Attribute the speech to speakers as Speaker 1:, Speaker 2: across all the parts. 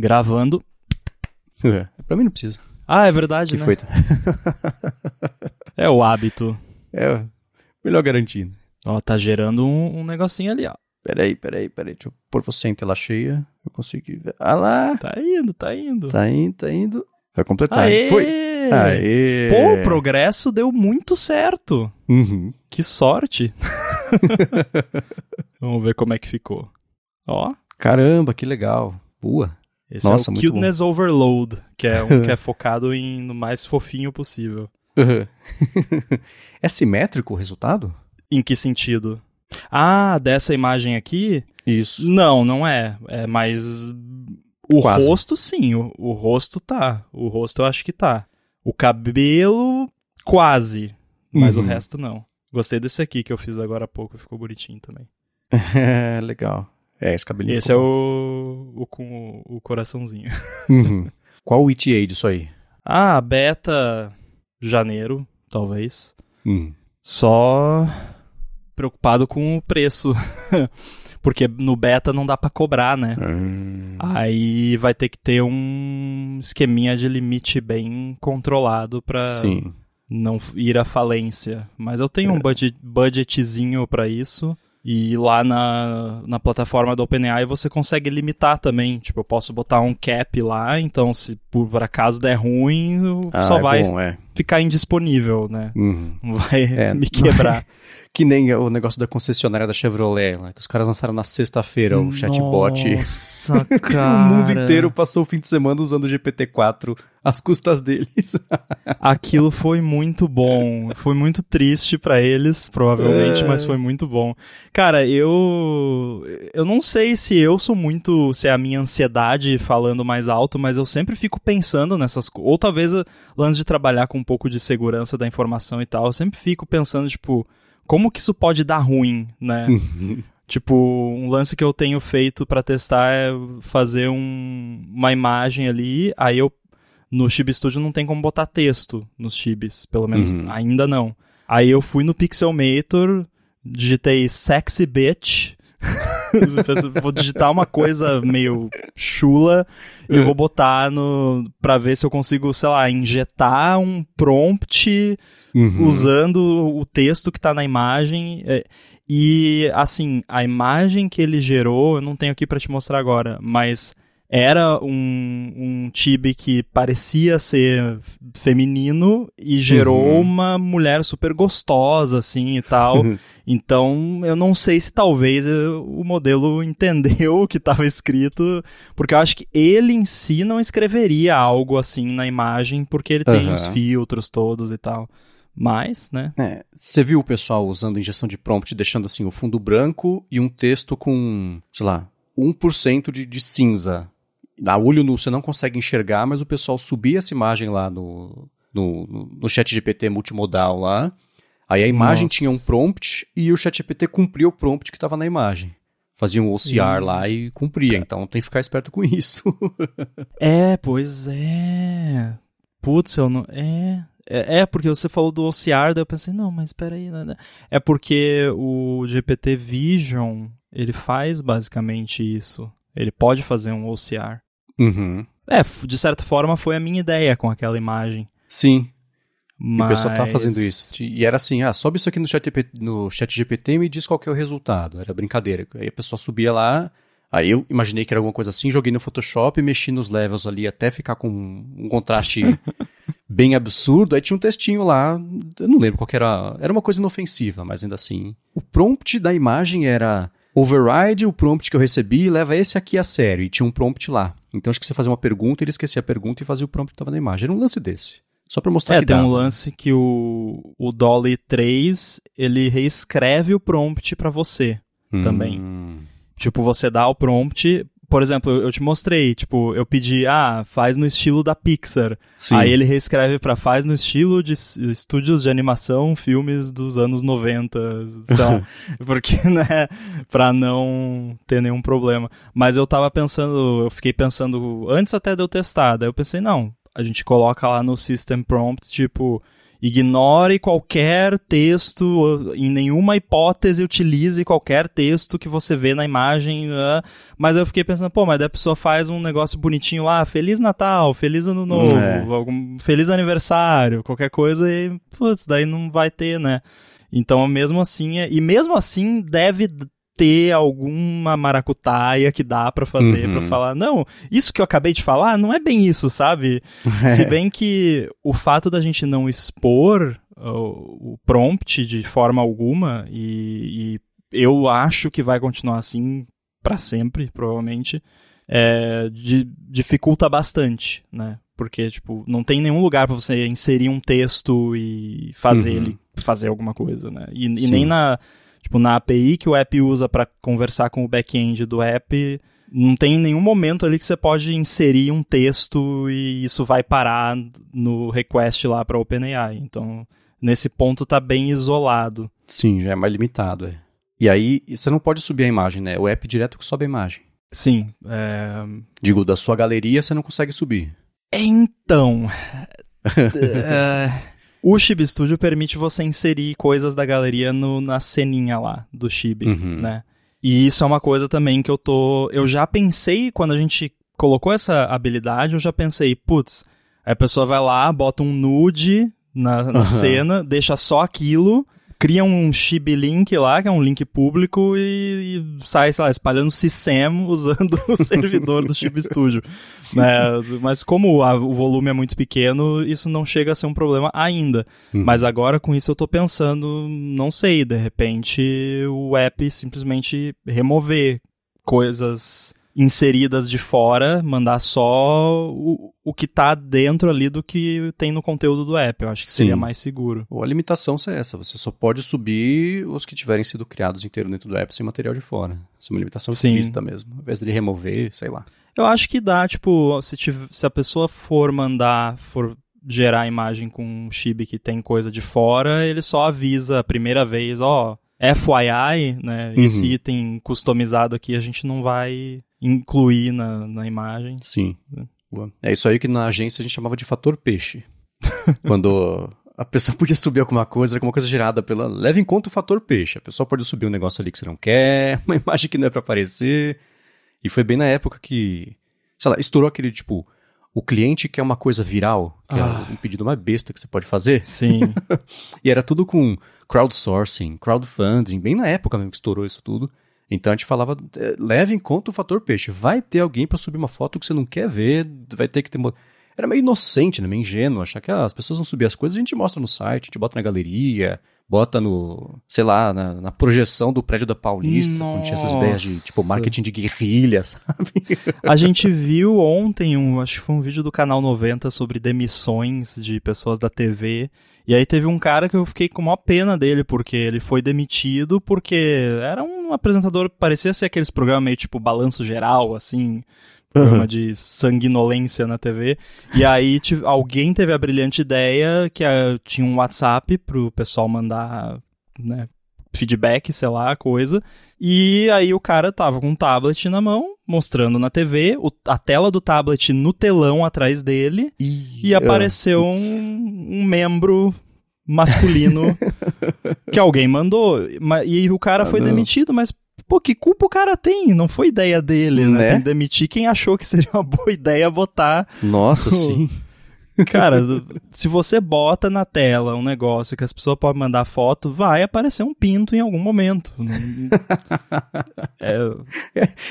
Speaker 1: Gravando.
Speaker 2: É, pra mim não precisa.
Speaker 1: Ah, é verdade,
Speaker 2: Que
Speaker 1: né?
Speaker 2: foi?
Speaker 1: É o hábito.
Speaker 2: É, melhor garantindo.
Speaker 1: Ó, tá gerando um, um negocinho ali, ó.
Speaker 2: Peraí, peraí, peraí. Deixa eu pôr você em tela cheia. Eu consigo ver. Ah lá.
Speaker 1: Tá indo, tá indo.
Speaker 2: Tá indo, tá indo. Vai completar.
Speaker 1: Aê!
Speaker 2: Foi. Aê.
Speaker 1: Pô, o progresso deu muito certo.
Speaker 2: Uhum.
Speaker 1: Que sorte. Vamos ver como é que ficou. Ó,
Speaker 2: Caramba, que legal. Boa.
Speaker 1: Esse
Speaker 2: Nossa,
Speaker 1: é o Cuteness Overload, que é um que é focado em no mais fofinho possível.
Speaker 2: Uhum. é simétrico o resultado?
Speaker 1: Em que sentido? Ah, dessa imagem aqui?
Speaker 2: Isso.
Speaker 1: Não, não é. É mais. O
Speaker 2: Quase.
Speaker 1: rosto, sim. O, o rosto tá. O rosto eu acho que tá. O cabelo, quase. Mas
Speaker 2: Uhum.
Speaker 1: o resto não. Gostei desse aqui que eu fiz agora há pouco. Ficou bonitinho também.
Speaker 2: É, legal. É, esse cabelinho.
Speaker 1: Esse é o, o com o, o coraçãozinho.
Speaker 2: Uhum. Qual o ETA disso aí?
Speaker 1: Ah, beta janeiro, talvez.
Speaker 2: Uhum.
Speaker 1: Só preocupado com o preço. Porque no beta não dá pra cobrar, né?
Speaker 2: Hum.
Speaker 1: Aí vai ter que ter um esqueminha de limite bem controlado pra
Speaker 2: Sim.
Speaker 1: não ir à falência. Mas eu tenho
Speaker 2: É.
Speaker 1: um budget, budgetzinho pra isso. E lá na, na plataforma do OpenAI você consegue limitar também. Tipo, eu posso botar um cap lá, então se por acaso der ruim,
Speaker 2: Ah,
Speaker 1: só
Speaker 2: é
Speaker 1: vai
Speaker 2: bom, é.
Speaker 1: Ficar indisponível, né?
Speaker 2: Uhum.
Speaker 1: Não vai
Speaker 2: É,
Speaker 1: me quebrar.
Speaker 2: Que nem o negócio da concessionária da Chevrolet, lá, que os caras lançaram na sexta-feira o chatbot.
Speaker 1: Nossa,
Speaker 2: o
Speaker 1: cara.
Speaker 2: mundo inteiro passou o fim de semana usando o GPT-4 às custas deles.
Speaker 1: Aquilo foi muito bom. Foi muito triste pra eles, provavelmente,
Speaker 2: É.
Speaker 1: mas foi muito bom. Cara, eu eu não sei se eu sou muito, se é a minha ansiedade falando mais alto, mas eu sempre fico pensando nessas coisas. Ou talvez o lance de trabalhar com um pouco de segurança da informação e tal, eu sempre fico pensando tipo, como que isso pode dar ruim, né? Tipo, um lance que eu tenho feito pra testar é fazer um- uma imagem ali, aí eu no Chib Studio não tem como botar texto nos chibis, pelo menos
Speaker 2: Uhum.
Speaker 1: ainda não. Aí eu fui no Pixelmator, digitei sexy bitch, vou digitar uma coisa meio chula e
Speaker 2: Uhum.
Speaker 1: vou botar no para ver se eu consigo, sei lá, injetar um prompt
Speaker 2: Uhum.
Speaker 1: usando o texto que tá na imagem. é, E, assim, a imagem que ele gerou, eu não tenho aqui pra te mostrar agora, mas era um, um tibi que parecia ser feminino e gerou
Speaker 2: Uhum.
Speaker 1: uma mulher super gostosa, assim, e tal. Então, eu não sei se talvez eu- o modelo entendeu o que estava escrito, porque eu acho que ele em si não escreveria algo assim na imagem, porque ele tem os filtros todos e tal. Mas, né?
Speaker 2: É, você viu o pessoal usando injeção de prompt, deixando assim o fundo branco e um texto com, sei lá, 1% de, de cinza. A olho nu você não consegue enxergar, mas o pessoal subia essa imagem lá no, no, no, no chat GPT multimodal lá. Aí a imagem
Speaker 1: Nossa.
Speaker 2: tinha um prompt e o chat GPT cumpria o prompt que estava na imagem. Fazia um OCR
Speaker 1: Hum.
Speaker 2: lá e cumpria, então tem que ficar esperto com isso.
Speaker 1: É, pois é. Putz, eu não. É. É, é, porque você falou do OCR, daí eu pensei, não, mas peraí. Né? né. É porque o GPT Vision, ele faz basicamente isso. Ele pode fazer um OCR.
Speaker 2: uhum.
Speaker 1: É, de certa forma foi a minha ideia com aquela imagem.
Speaker 2: Sim, E
Speaker 1: Mas...
Speaker 2: o pessoal tava fazendo isso. E era assim, ah, sobe isso aqui no chat, GPT no chat GPT e me diz qual que é o resultado. Era brincadeira. Aí a pessoa subia lá, aí eu imaginei que era alguma coisa assim, joguei no Photoshop, mexi nos levels ali até ficar com um contraste bem absurdo. Aí tinha um textinho lá, eu não lembro qual que era. Era uma coisa inofensiva, mas ainda assim. O prompt da imagem era override o prompt que eu recebi e leva esse aqui a sério. E tinha um prompt lá. Então acho que você fazia uma pergunta, ele esquecia a pergunta e fazia o prompt que estava na imagem. Era um lance desse. Só pra mostrar
Speaker 1: É,
Speaker 2: que
Speaker 1: tem
Speaker 2: dava.
Speaker 1: um lance que o, o Dolly 3, ele reescreve o prompt pra você. também.
Speaker 2: Hum.
Speaker 1: Tipo, você dá o prompt. Por exemplo, eu te mostrei, tipo, eu pedi, ah, faz no estilo da Pixar.
Speaker 2: Sim.
Speaker 1: Aí ele reescreve pra faz no estilo de estúdios de animação, filmes dos anos 90, sei lá. porque, né, pra não ter nenhum problema. Mas eu tava pensando, eu fiquei pensando, antes até de eu testar, daí eu pensei, não, a gente coloca lá no System Prompt, tipo, Ignore qualquer texto, em nenhuma hipótese utilize qualquer texto que você vê na imagem. Uh, mas eu fiquei pensando, pô, mas daí a pessoa faz um negócio bonitinho lá, Feliz Natal, Feliz Ano Novo, é. algum, Feliz Aniversário, qualquer coisa, e, putz, daí não vai ter, né? Então, mesmo assim, é, e mesmo assim deve ter alguma maracutaia que dá para fazer uhum. para falar, não, isso que eu acabei de falar não é bem isso, sabe? É. Se bem que o fato da gente não expor o, o prompt de forma alguma e, e, eu acho que vai continuar assim para sempre, provavelmente, é, de, dificulta bastante, né? Porque, tipo, não tem nenhum lugar para você inserir um texto e fazer uhum. ele fazer alguma coisa, né? E, e nem na Tipo, na API que o app usa para conversar com o back-end do app, não tem nenhum momento ali que você pode inserir um texto e isso vai parar no request lá para OpenAI. Então, nesse ponto tá bem isolado.
Speaker 2: Sim, já é mais limitado, é. E aí, você não pode subir a imagem, né? O app direto que sobe a imagem.
Speaker 1: Sim. É...
Speaker 2: Digo, da sua galeria você não consegue subir.
Speaker 1: Então. é... O Chibi Studio permite você inserir coisas da galeria no, na ceninha lá do Chibi, uhum. né? E isso é uma coisa também que eu tô. Eu já pensei, quando a gente colocou essa habilidade, eu já pensei, putz, a pessoa vai lá, bota um nude na, na uhum. cena, deixa só aquilo, cria um Chibi Link lá, que é um link público, e, e sai, sei lá, espalhando SysEm usando o servidor do Chibi Studio. Né? Mas como a, o volume é muito pequeno, isso não chega a ser um problema ainda. Uhum. Mas agora com isso eu tô pensando, não sei, de repente o app simplesmente remover coisas inseridas de fora, mandar só o, o que tá dentro ali do que tem no conteúdo do app. Eu acho que Sim. seria mais seguro.
Speaker 2: Ou a limitação é essa, você só pode subir os que tiverem sido criados inteiro dentro do app sem material de fora. Isso é uma limitação explícita mesmo. Ao invés de remover, sei lá.
Speaker 1: Eu acho que dá, tipo, se, tiver, se a pessoa for mandar, for gerar a imagem com um chip que tem coisa de fora, ele só avisa a primeira vez, ó, FYI, né, uhum. esse item customizado aqui a gente não vai incluir na, na imagem.
Speaker 2: Sim. É isso aí que na agência a gente chamava de fator peixe. Quando a pessoa podia subir alguma coisa, alguma coisa gerada pela. Leve em conta o fator peixe. A pessoa pode subir um negócio ali que você não quer, uma imagem que não é para aparecer. E foi bem na época que, sei lá, estourou aquele tipo. O cliente quer uma coisa viral, que é ah. é um pedido mais besta que você pode fazer.
Speaker 1: Sim.
Speaker 2: e era tudo com crowdsourcing, crowdfunding, bem na época mesmo que estourou isso tudo. Então a gente falava, é, leve em conta o fator peixe. Vai ter alguém para subir uma foto que você não quer ver, vai ter que ter. Era meio inocente, né? meio ingênuo, achar que ah, as pessoas vão subir as coisas, a gente mostra no site, a gente bota na galeria, bota no, sei lá, na, na projeção do prédio da Paulista, Nossa. quando tinha essas ideias de, tipo, marketing de guerrilha, sabe?
Speaker 1: A gente viu ontem, um, acho que foi um vídeo do Canal 90 sobre demissões de pessoas da TV, e aí teve um cara que eu fiquei com maior pena dele, porque ele foi demitido porque era um apresentador, parecia ser aqueles programas meio tipo balanço geral, assim, programa uhum. de sanguinolência na TV. E aí alguém teve a brilhante ideia que uh, tinha um WhatsApp pro pessoal mandar, né, feedback, sei lá, coisa. E aí o cara tava com um tablet na mão, mostrando na TV, o, a tela do tablet no telão atrás dele, e, e apareceu um, um membro masculino que alguém mandou. E o cara ah, foi não. demitido, mas Pô, que culpa o cara tem? Não foi ideia dele, né? né? Tem que demitir quem achou que seria uma boa ideia botar.
Speaker 2: Nossa, o... sim.
Speaker 1: Cara, se você bota na tela um negócio que as pessoas podem mandar foto, vai aparecer um pinto em algum momento.
Speaker 2: É...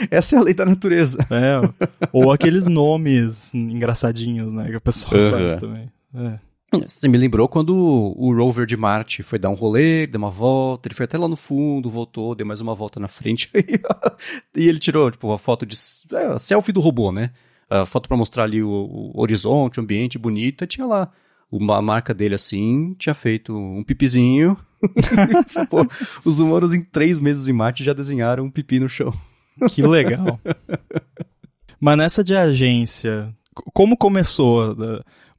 Speaker 2: Essa é a lei da natureza.
Speaker 1: É. Ou aqueles nomes engraçadinhos, né? Que a pessoa uhum. faz também. É.
Speaker 2: Você me lembrou quando o rover de Marte foi dar um rolê, deu uma volta, ele foi até lá no fundo, voltou, deu mais uma volta na frente. e ele tirou, tipo, a foto de. É, a selfie do robô, né? A foto para mostrar ali o, o, horizonte, o ambiente bonito, tinha lá uma marca dele assim, tinha feito um pipizinho. Pô, os humanos em três meses em Marte já desenharam um pipi no chão.
Speaker 1: Que legal. Mas nessa de agência, como começou?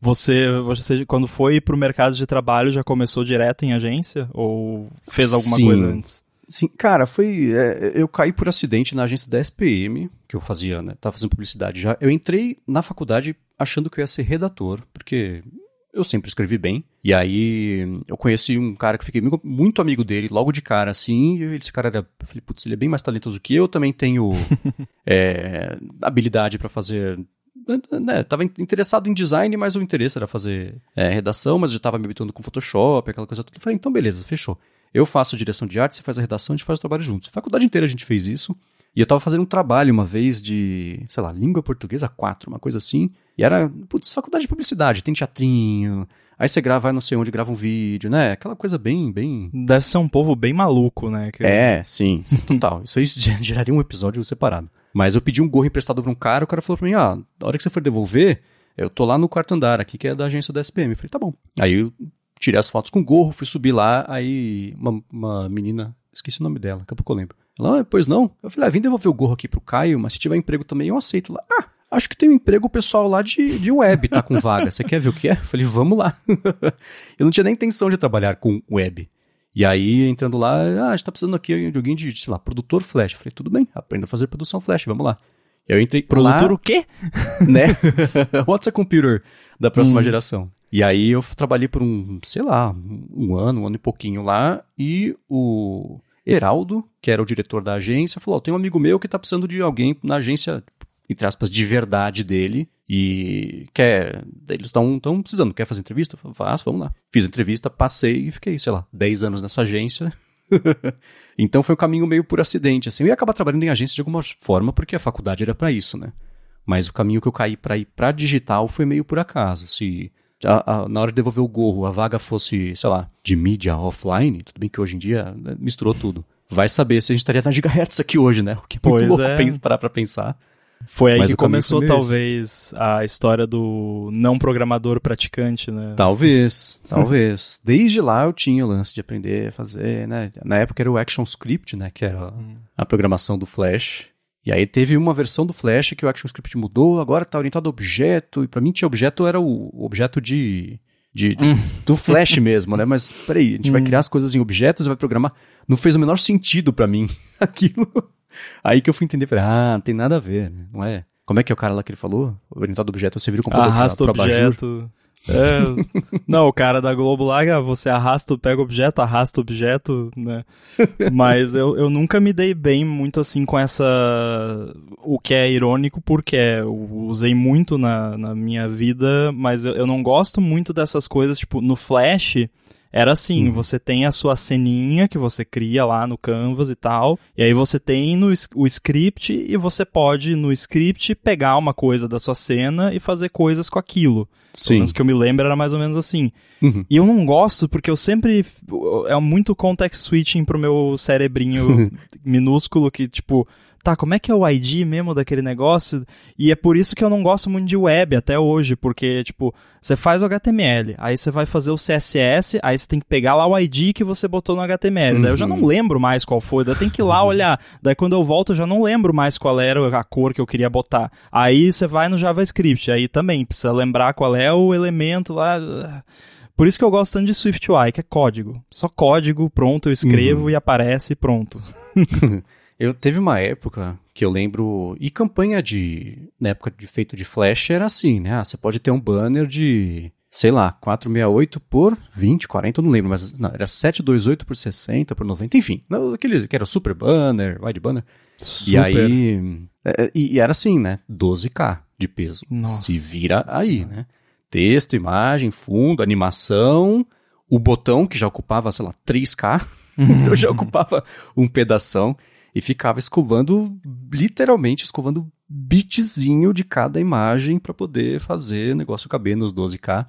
Speaker 1: Você, você quando foi para o mercado de trabalho, já começou direto em agência? Ou fez alguma Sim. coisa antes?
Speaker 2: Sim, cara, foi. É, eu caí por acidente na agência da SPM, que eu fazia, né? Tava fazendo publicidade já. Eu entrei na faculdade achando que eu ia ser redator, porque eu sempre escrevi bem. E aí eu conheci um cara que fiquei muito amigo dele, logo de cara, assim. E esse cara era. Eu falei, putz, ele é bem mais talentoso que eu, também tenho é, habilidade para fazer. Né, tava interessado em design, mas o interesse era fazer é, redação, mas já tava me habituando com Photoshop, aquela coisa toda. Eu falei, então beleza, fechou. Eu faço direção de arte, você faz a redação, a gente faz o trabalho juntos. A faculdade inteira a gente fez isso. E eu tava fazendo um trabalho uma vez de, sei lá, língua portuguesa 4, uma coisa assim. E era, putz, faculdade de publicidade, tem teatrinho. Aí você grava, vai não sei onde, grava um vídeo, né? Aquela coisa bem, bem...
Speaker 1: Deve ser um povo bem maluco, né?
Speaker 2: Que... É, sim, total. Isso aí geraria um episódio separado. Mas eu pedi um gorro emprestado pra um cara, o cara falou pra mim, ah, na hora que você for devolver, eu tô lá no quarto andar aqui, que é da agência da SPM. Eu falei, tá bom. Aí eu tirei as fotos com o gorro, fui subir lá, aí uma, uma menina, esqueci o nome dela, daqui a pouco eu lembro. Ela, ah, pois não? Eu falei, ah, vim devolver o gorro aqui pro Caio, mas se tiver emprego também eu aceito lá. Ah, acho que tem um emprego pessoal lá de, de web, tá com vaga. Você quer ver o que é? Eu falei, vamos lá. eu não tinha nem intenção de trabalhar com web. E aí, entrando lá, ah, a gente tá precisando aqui de alguém de, sei lá, produtor Flash. Eu falei, tudo bem, aprenda a fazer produção Flash, vamos lá. Eu entrei
Speaker 1: Produtor
Speaker 2: lá,
Speaker 1: o quê?
Speaker 2: Né? What's a computer da próxima hum. geração? E aí eu trabalhei por um, sei lá, um ano, um ano e pouquinho lá, e o Heraldo, que era o diretor da agência, falou: oh, tem um amigo meu que tá precisando de alguém na agência, entre aspas, de verdade dele. E quer. Eles estão precisando, quer fazer entrevista? Faço, vamos lá. Fiz entrevista, passei e fiquei, sei lá, 10 anos nessa agência. então foi um caminho meio por acidente, assim. Eu ia acabar trabalhando em agência de alguma forma, porque a faculdade era para isso, né? Mas o caminho que eu caí para ir para digital foi meio por acaso. Se a, a, na hora de devolver o gorro, a vaga fosse, sei lá, de mídia offline, tudo bem que hoje em dia né, misturou tudo. Vai saber se a gente estaria na Gigahertz aqui hoje, né? O que é muito pois louco é. parar pra pensar.
Speaker 1: Foi aí Mas que começou, talvez, a história do não programador praticante, né?
Speaker 2: Talvez, talvez. Desde lá eu tinha o lance de aprender a fazer, né? Na época era o ActionScript, né? Que era hum. a programação do Flash. E aí teve uma versão do Flash que o ActionScript mudou, agora está orientado a objeto, e para mim tinha objeto era o objeto de, de, de hum. do Flash mesmo, né? Mas peraí, a gente hum. vai criar as coisas em objetos e vai programar. Não fez o menor sentido para mim aquilo. Aí que eu fui entender, falei, ah, não tem nada a ver, né? não é? Como é que é o cara lá que ele falou? Orientado objeto, você vira o computador
Speaker 1: Arrasta pra objeto. É, não, o cara da Globo lá, ah, você arrasta, pega objeto, arrasta objeto, né? Mas eu, eu nunca me dei bem muito assim com essa. O que é irônico, porque eu usei muito na, na minha vida, mas eu, eu não gosto muito dessas coisas, tipo, no Flash. Era assim, uhum. você tem a sua ceninha que você cria lá no Canvas e tal, e aí você tem no, o script e você pode no script pegar uma coisa da sua cena e fazer coisas com aquilo. Sim. Pelo que eu me lembro era mais ou menos assim. Uhum. E eu não gosto porque eu sempre é muito context switching pro meu cerebrinho minúsculo que tipo tá, como é que é o ID mesmo daquele negócio? E é por isso que eu não gosto muito de web até hoje, porque, tipo, você faz o HTML, aí você vai fazer o CSS, aí você tem que pegar lá o ID que você botou no HTML. Uhum. Daí eu já não uhum. lembro mais qual foi, daí eu tenho que ir lá olhar. Daí quando eu volto eu já não lembro mais qual era a cor que eu queria botar. Aí você vai no JavaScript, aí também precisa lembrar qual é o elemento lá. Por isso que eu gosto tanto de SwiftUI, que é código. Só código, pronto, eu escrevo uhum. e aparece pronto.
Speaker 2: Eu teve uma época que eu lembro. E campanha de. Na época de feito de Flash era assim, né? Ah, você pode ter um banner de. Sei lá, 468 por 20, 40, eu não lembro, mas não, era 728 por 60, por 90, enfim. Aquele que era super banner, wide banner. Super. E aí. É, é, e, e era assim, né? 12K de peso. Nossa. Se vira aí, né? Texto, imagem, fundo, animação, o botão que já ocupava, sei lá, 3K. então já ocupava um pedação e ficava escovando, literalmente escovando bitzinho de cada imagem para poder fazer o negócio caber nos 12K.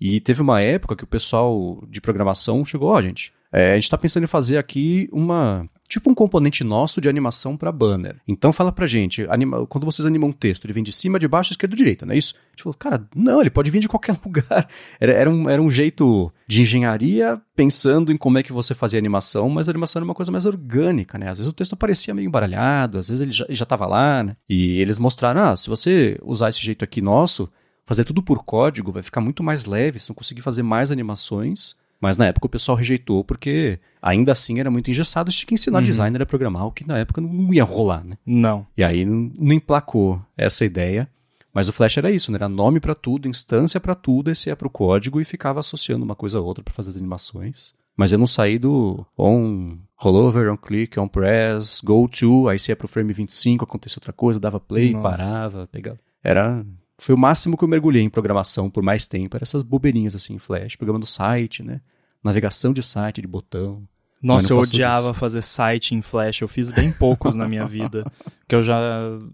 Speaker 2: E teve uma época que o pessoal de programação chegou, ó, oh, gente, é, a gente está pensando em fazer aqui uma tipo um componente nosso de animação para banner. Então fala pra gente, anima, quando vocês animam um texto, ele vem de cima, de baixo, esquerda, direita, não é isso? A gente falou, cara, não, ele pode vir de qualquer lugar. Era, era, um, era um jeito de engenharia pensando em como é que você fazia animação, mas a animação era uma coisa mais orgânica, né? Às vezes o texto parecia meio embaralhado, às vezes ele já, já tava lá, né? E eles mostraram, ah, se você usar esse jeito aqui nosso, fazer tudo por código vai ficar muito mais leve, você vão conseguir fazer mais animações mas na época o pessoal rejeitou porque ainda assim era muito engessado. Tinha que ensinar uhum. designer a programar, o que na época não ia rolar, né?
Speaker 1: Não.
Speaker 2: E aí não, não emplacou essa ideia. Mas o Flash era isso, né? Era nome para tudo, instância para tudo, esse é pro código e ficava associando uma coisa a outra para fazer as animações. Mas eu não saí do on, rollover, on click, on press, go to, aí se ia pro frame 25, acontecia outra coisa, dava play, Nossa. parava, pegava. Era foi o máximo que eu mergulhei em programação por mais tempo, era essas bobeirinhas assim em Flash, programando site, né? Navegação de site, de botão.
Speaker 1: Nossa, eu odiava fazer site em Flash. Eu fiz bem poucos na minha vida. Que eu já.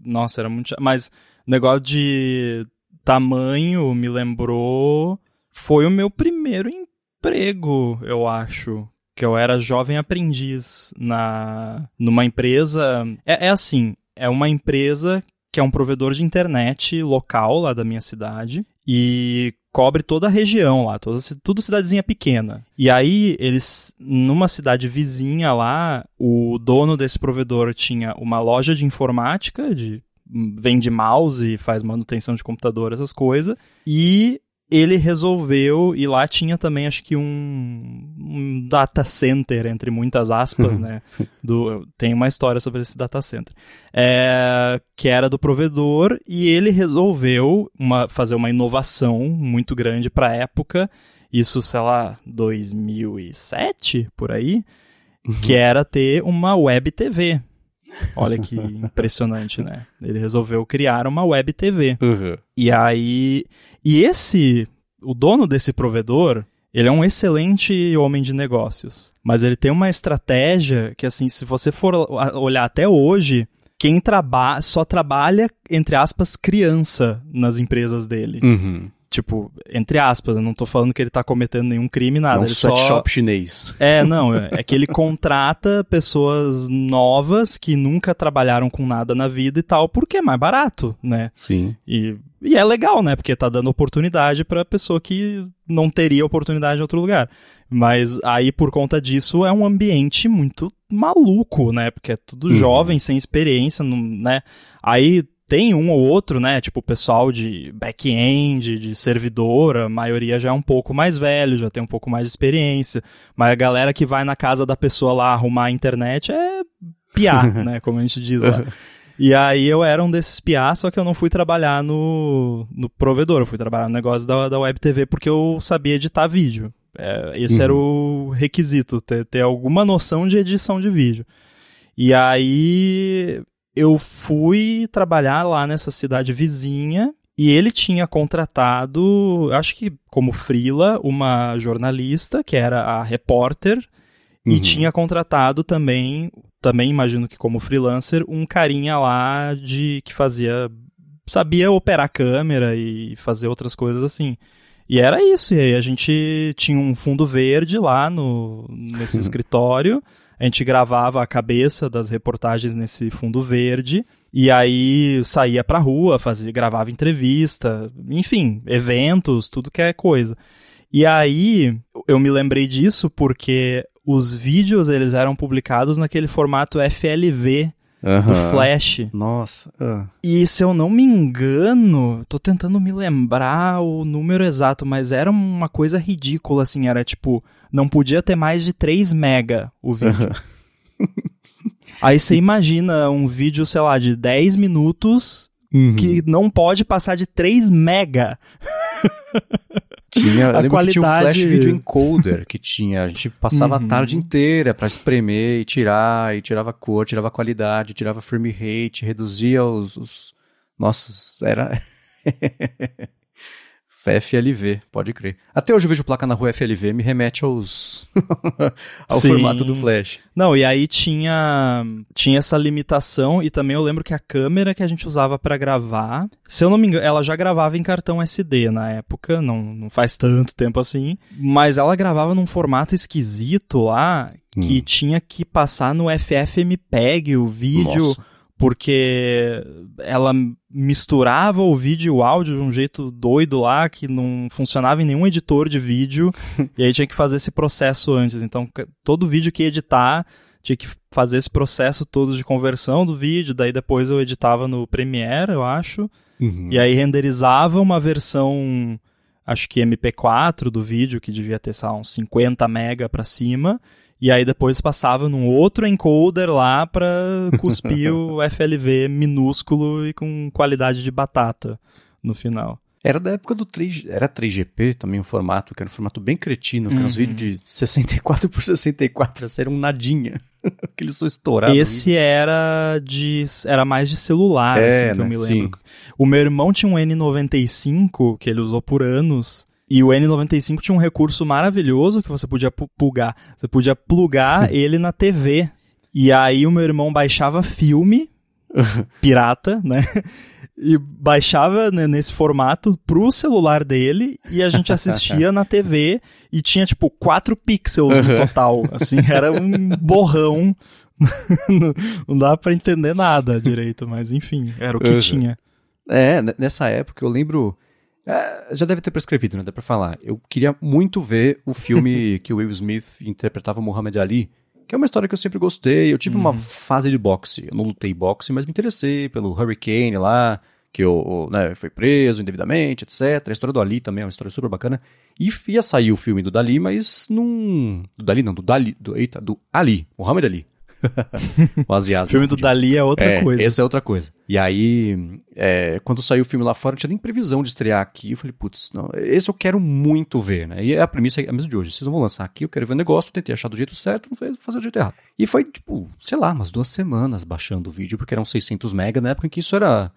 Speaker 1: Nossa, era muito. Mas negócio de tamanho me lembrou. Foi o meu primeiro emprego, eu acho. Que eu era jovem aprendiz na numa empresa. É, é assim, é uma empresa que é um provedor de internet local lá da minha cidade. E cobre toda a região lá, toda, tudo cidadezinha pequena. E aí, eles, numa cidade vizinha lá, o dono desse provedor tinha uma loja de informática, de vende mouse, faz manutenção de computador, essas coisas, e ele resolveu, e lá tinha também, acho que um, um data center, entre muitas aspas, né? Do, tem uma história sobre esse data center. É, que era do provedor, e ele resolveu uma, fazer uma inovação muito grande para a época, isso, sei lá, 2007, por aí, uhum. que era ter uma web TV. Olha que impressionante, né? Ele resolveu criar uma web TV. Uhum. E aí. E esse. O dono desse provedor. Ele é um excelente homem de negócios. Mas ele tem uma estratégia que, assim, se você for olhar até hoje, quem trabalha só trabalha, entre aspas, criança nas empresas dele. Uhum. Tipo, entre aspas, eu não tô falando que ele tá cometendo nenhum crime, nada. É um ele
Speaker 2: só... shop chinês.
Speaker 1: É, não, é, é que ele contrata pessoas novas que nunca trabalharam com nada na vida e tal, porque é mais barato, né?
Speaker 2: Sim.
Speaker 1: E, e é legal, né? Porque tá dando oportunidade pra pessoa que não teria oportunidade em outro lugar. Mas aí, por conta disso, é um ambiente muito maluco, né? Porque é tudo uhum. jovem, sem experiência, né? Aí tem um ou outro, né? Tipo, o pessoal de back-end, de servidor, a maioria já é um pouco mais velho, já tem um pouco mais de experiência. Mas a galera que vai na casa da pessoa lá arrumar a internet é piar, né? Como a gente diz lá. E aí eu era um desses piá, só que eu não fui trabalhar no, no provedor, eu fui trabalhar no negócio da, da Web TV porque eu sabia editar vídeo. É, esse uhum. era o requisito, ter, ter alguma noção de edição de vídeo. E aí eu fui trabalhar lá nessa cidade vizinha e ele tinha contratado, acho que como frila, uma jornalista que era a repórter uhum. e tinha contratado também, também imagino que como freelancer, um carinha lá de que fazia sabia operar câmera e fazer outras coisas assim. E era isso, e aí a gente tinha um fundo verde lá no nesse escritório a gente gravava a cabeça das reportagens nesse fundo verde e aí saía pra rua, fazia, gravava entrevista, enfim, eventos, tudo que é coisa. E aí eu me lembrei disso porque os vídeos eles eram publicados naquele formato FLV uhum. do Flash.
Speaker 2: Nossa. Uh.
Speaker 1: E se eu não me engano, tô tentando me lembrar o número exato, mas era uma coisa ridícula, assim, era tipo, não podia ter mais de 3 mega o vídeo. Uhum. Aí você imagina um vídeo, sei lá, de 10 minutos uhum. que não pode passar de 3 mega.
Speaker 2: Tinha, lembro qualidade... que tinha um flash video encoder que tinha, a gente passava uhum. a tarde inteira para espremer e tirar, e tirava cor, tirava qualidade, tirava frame rate, reduzia os, os... Nossa, era FLV, pode crer. Até hoje eu vejo placa na rua FLV, me remete aos ao Sim. formato do Flash.
Speaker 1: Não, e aí tinha tinha essa limitação e também eu lembro que a câmera que a gente usava para gravar, se eu não me engano, ela já gravava em cartão SD na época, não, não faz tanto tempo assim, mas ela gravava num formato esquisito lá que hum. tinha que passar no FFmpeg o vídeo. Nossa porque ela misturava o vídeo e o áudio de um jeito doido lá que não funcionava em nenhum editor de vídeo e aí tinha que fazer esse processo antes. Então, todo vídeo que ia editar tinha que fazer esse processo todo de conversão do vídeo, daí depois eu editava no Premiere, eu acho, uhum. e aí renderizava uma versão, acho que MP4 do vídeo, que devia ter, sei lá, uns 50 mega para cima, e aí depois passava num outro encoder lá para cuspir o FLV minúsculo e com qualidade de batata no final.
Speaker 2: Era da época do 3, era 3GP também, um formato, que era um formato bem cretino, que eram os
Speaker 1: Uhum.
Speaker 2: vídeos de 64 por 64, essa era um nadinha. que eles são estourados.
Speaker 1: Esse era de. Era mais de celular,
Speaker 2: É,
Speaker 1: assim, que eu
Speaker 2: né?
Speaker 1: me
Speaker 2: Sim.
Speaker 1: lembro. O meu irmão tinha um N95 que ele usou por anos. E o N95 tinha um recurso maravilhoso que você podia plugar. Você podia plugar ele na TV. E aí o meu irmão baixava filme pirata, né? E baixava né, nesse formato pro celular dele e a gente assistia na TV e tinha tipo 4 pixels no total, assim, era um borrão. não, não dá pra entender nada direito, mas enfim, era o que tinha.
Speaker 2: É, nessa época eu lembro. É, já deve ter prescrevido, né? Dá pra falar. Eu queria muito ver o filme que o Will Smith interpretava o Muhammad Ali, que é uma história que eu sempre gostei. Eu tive uma fase de boxe. Eu não lutei boxe, mas me interessei pelo Hurricane lá, que eu, né, foi preso indevidamente, etc. A história do Ali também é uma história super bacana. E ia sair o filme do Dali, mas não. Do Dali não, do Dali. Do, eita, do Ali, Muhammad Ali. o asiático.
Speaker 1: O filme do Dali é outra
Speaker 2: É,
Speaker 1: coisa.
Speaker 2: Essa é outra coisa. E aí, é, quando saiu o filme lá fora, não tinha nem previsão de estrear aqui. Eu falei, putz, não, esse eu quero muito ver, né? E a premissa é a mesma de hoje. Vocês não vão lançar aqui, eu quero ver o negócio, tentei achar do jeito certo, não fez fazer do jeito errado. E foi, tipo, sei lá, umas duas semanas baixando o vídeo, porque eram 600 mega na época em que isso era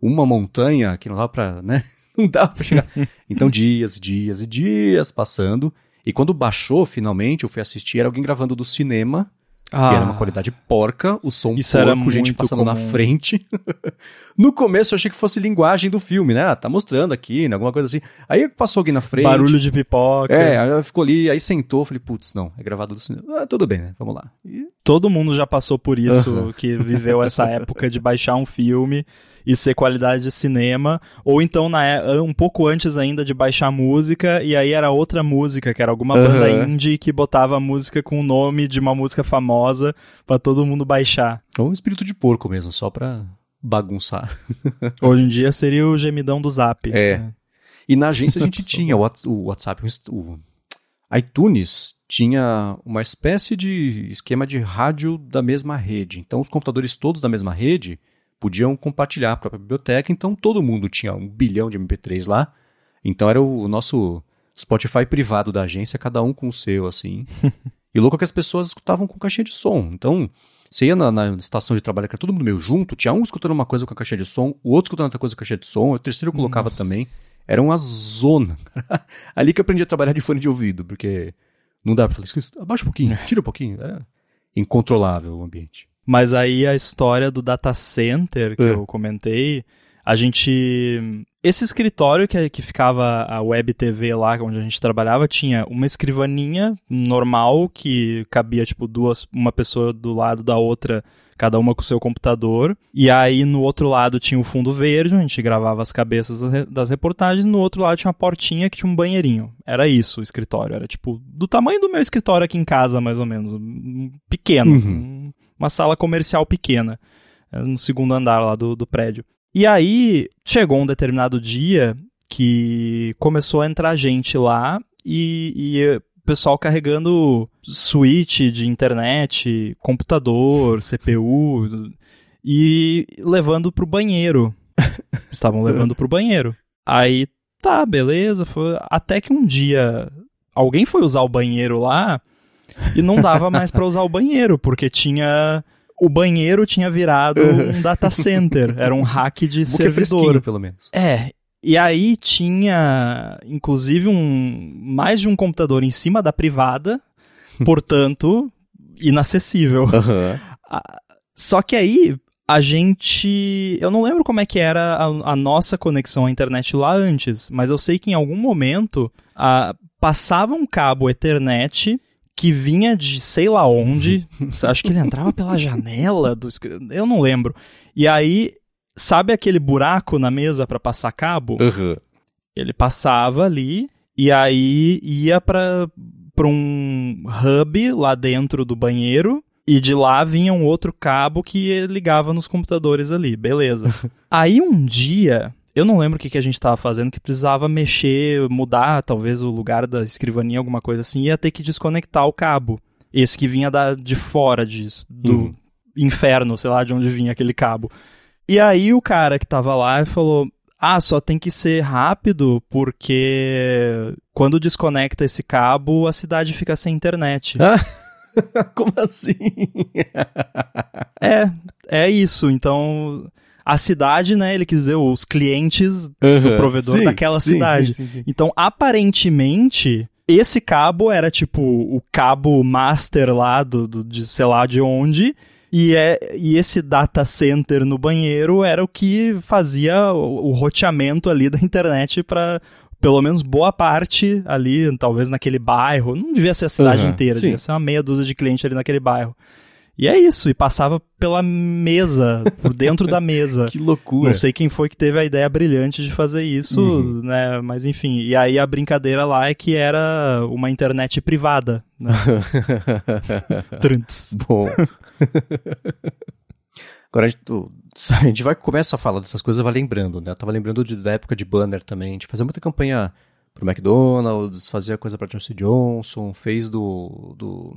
Speaker 2: uma montanha que não dava pra, né? Não dava pra chegar. Então, dias e dias e dias passando. E quando baixou, finalmente, eu fui assistir, era alguém gravando do cinema.
Speaker 1: Ah,
Speaker 2: E era uma qualidade porca, o som
Speaker 1: Isso
Speaker 2: porco,
Speaker 1: era
Speaker 2: gente passando na
Speaker 1: comum.
Speaker 2: frente. no começo eu achei que fosse linguagem do filme, né? Ah, tá mostrando aqui, né? Alguma coisa assim. Aí passou alguém na frente.
Speaker 1: barulho de pipoca.
Speaker 2: É, ficou ali, aí sentou, falei, putz, não, é gravado do cinema. Ah, tudo bem, né? Vamos lá. E-
Speaker 1: Todo mundo já passou por isso,
Speaker 2: Aham.
Speaker 1: que viveu essa época de baixar um filme e ser qualidade de cinema, ou então na é- um pouco antes ainda de baixar música, e aí era outra música, que era alguma banda indie que botava a música com o nome de uma música famosa pra todo mundo baixar.
Speaker 2: Ou um espírito de porco mesmo, só pra bagunçar.
Speaker 1: Hoje em dia seria o gemidão do Zap.
Speaker 2: É.
Speaker 1: né?
Speaker 2: E na agência a gente tinha o Whats- o WhatsApp, o iTunes tinha uma espécie de esquema de rádio da mesma rede. Então os computadores todos da mesma rede podiam compartilhar a própria biblioteca, então todo mundo tinha um bilhão de MP3 lá. Então era o nosso Spotify privado da agência, cada um com o seu, assim. e louco é que as pessoas escutavam com caixinha de som. Então, você ia na, na estação de trabalho, que era todo mundo meio junto, tinha um escutando uma coisa com a caixinha de som, o outro escutando outra coisa com a caixinha de som, o terceiro colocava também. Era uma zona. Ali que eu aprendi a trabalhar de fone de ouvido, porque não dá pra falar, "Escuta, abaixa um pouquinho, tira um pouquinho. Era incontrolável o ambiente.
Speaker 1: Mas aí a história do data center que
Speaker 2: É.
Speaker 1: eu comentei, a gente. Esse escritório que, que ficava a web TV lá, onde a gente trabalhava, tinha uma escrivaninha normal que cabia, tipo, duas, uma pessoa do lado da outra, cada uma com o seu computador. E aí no outro lado tinha o fundo verde, onde a gente gravava as cabeças das re- das reportagens, no outro lado tinha uma portinha que tinha um banheirinho. Era isso o escritório. Era tipo do tamanho do meu escritório aqui em casa, mais ou menos. Pequeno.
Speaker 2: Uhum.
Speaker 1: Um- uma sala comercial pequena, eh, no segundo andar lá do, do prédio. E aí chegou um determinado dia que começou a entrar gente lá e, e eh, pessoal carregando switch de internet, computador, CPU e levando pro banheiro. Estavam levando pro banheiro. Aí tá, beleza. Foi... Até que um dia alguém foi usar o banheiro lá e não dava mais pra usar o banheiro, porque tinha. O banheiro tinha virado um data center. Era um hack de
Speaker 2: pouquinho fresquinho,
Speaker 1: servidor.
Speaker 2: pelo menos.
Speaker 1: É. E aí tinha, inclusive, um mais de um computador em cima da privada, portanto, inacessível. Ah, Só que aí a gente. Eu não lembro como é que era a, a nossa conexão à internet lá antes, mas eu sei que em algum momento ah, passava um cabo Ethernet que vinha de sei lá onde. acho que ele entrava pela janela do Eu não lembro. E aí, sabe aquele buraco na mesa para passar cabo?
Speaker 2: Aham.
Speaker 1: Ele passava ali e aí ia para para um hub lá dentro do banheiro e de lá vinha um outro cabo que ligava nos computadores ali, beleza. aí um dia, eu não lembro o que, que a gente tava fazendo, que precisava mexer, mudar talvez o lugar da escrivaninha, alguma coisa assim, ia ter que desconectar o cabo. Esse que vinha da, de fora disso, do
Speaker 2: Uhum.
Speaker 1: inferno, sei lá de onde vinha aquele cabo. E aí o cara que tava lá falou: Ah, só tem que ser rápido porque quando desconecta esse cabo, a cidade fica sem internet.
Speaker 2: Ah, como assim?
Speaker 1: é, é isso. Então, a cidade, né, ele quis dizer os clientes
Speaker 2: Uhum,
Speaker 1: do provedor
Speaker 2: sim,
Speaker 1: daquela
Speaker 2: sim,
Speaker 1: cidade.
Speaker 2: sim.
Speaker 1: Então, aparentemente, esse cabo era tipo o cabo master lá do, do- de sei lá de onde. E, é, e esse data center no banheiro era o que fazia o, o roteamento ali da internet para pelo menos boa parte ali, talvez naquele bairro. Não devia ser a cidade
Speaker 2: Aham,
Speaker 1: inteira,
Speaker 2: sim.
Speaker 1: devia ser uma meia dúzia de clientes ali naquele bairro. E é isso, e passava pela mesa, por dentro da mesa.
Speaker 2: Que loucura.
Speaker 1: Não sei quem foi que teve a ideia brilhante de fazer isso,
Speaker 2: Uhum.
Speaker 1: né? Mas enfim. E aí a brincadeira lá é que era uma internet privada. Né? Trunts.
Speaker 2: Bom. Agora a gente, a gente vai começa a falar dessas coisas, vai lembrando, né? Eu tava lembrando de- da época de banner também. A gente fazia muita campanha pro McDonald's, fazia coisa pra Johnson Johnson, fez do, do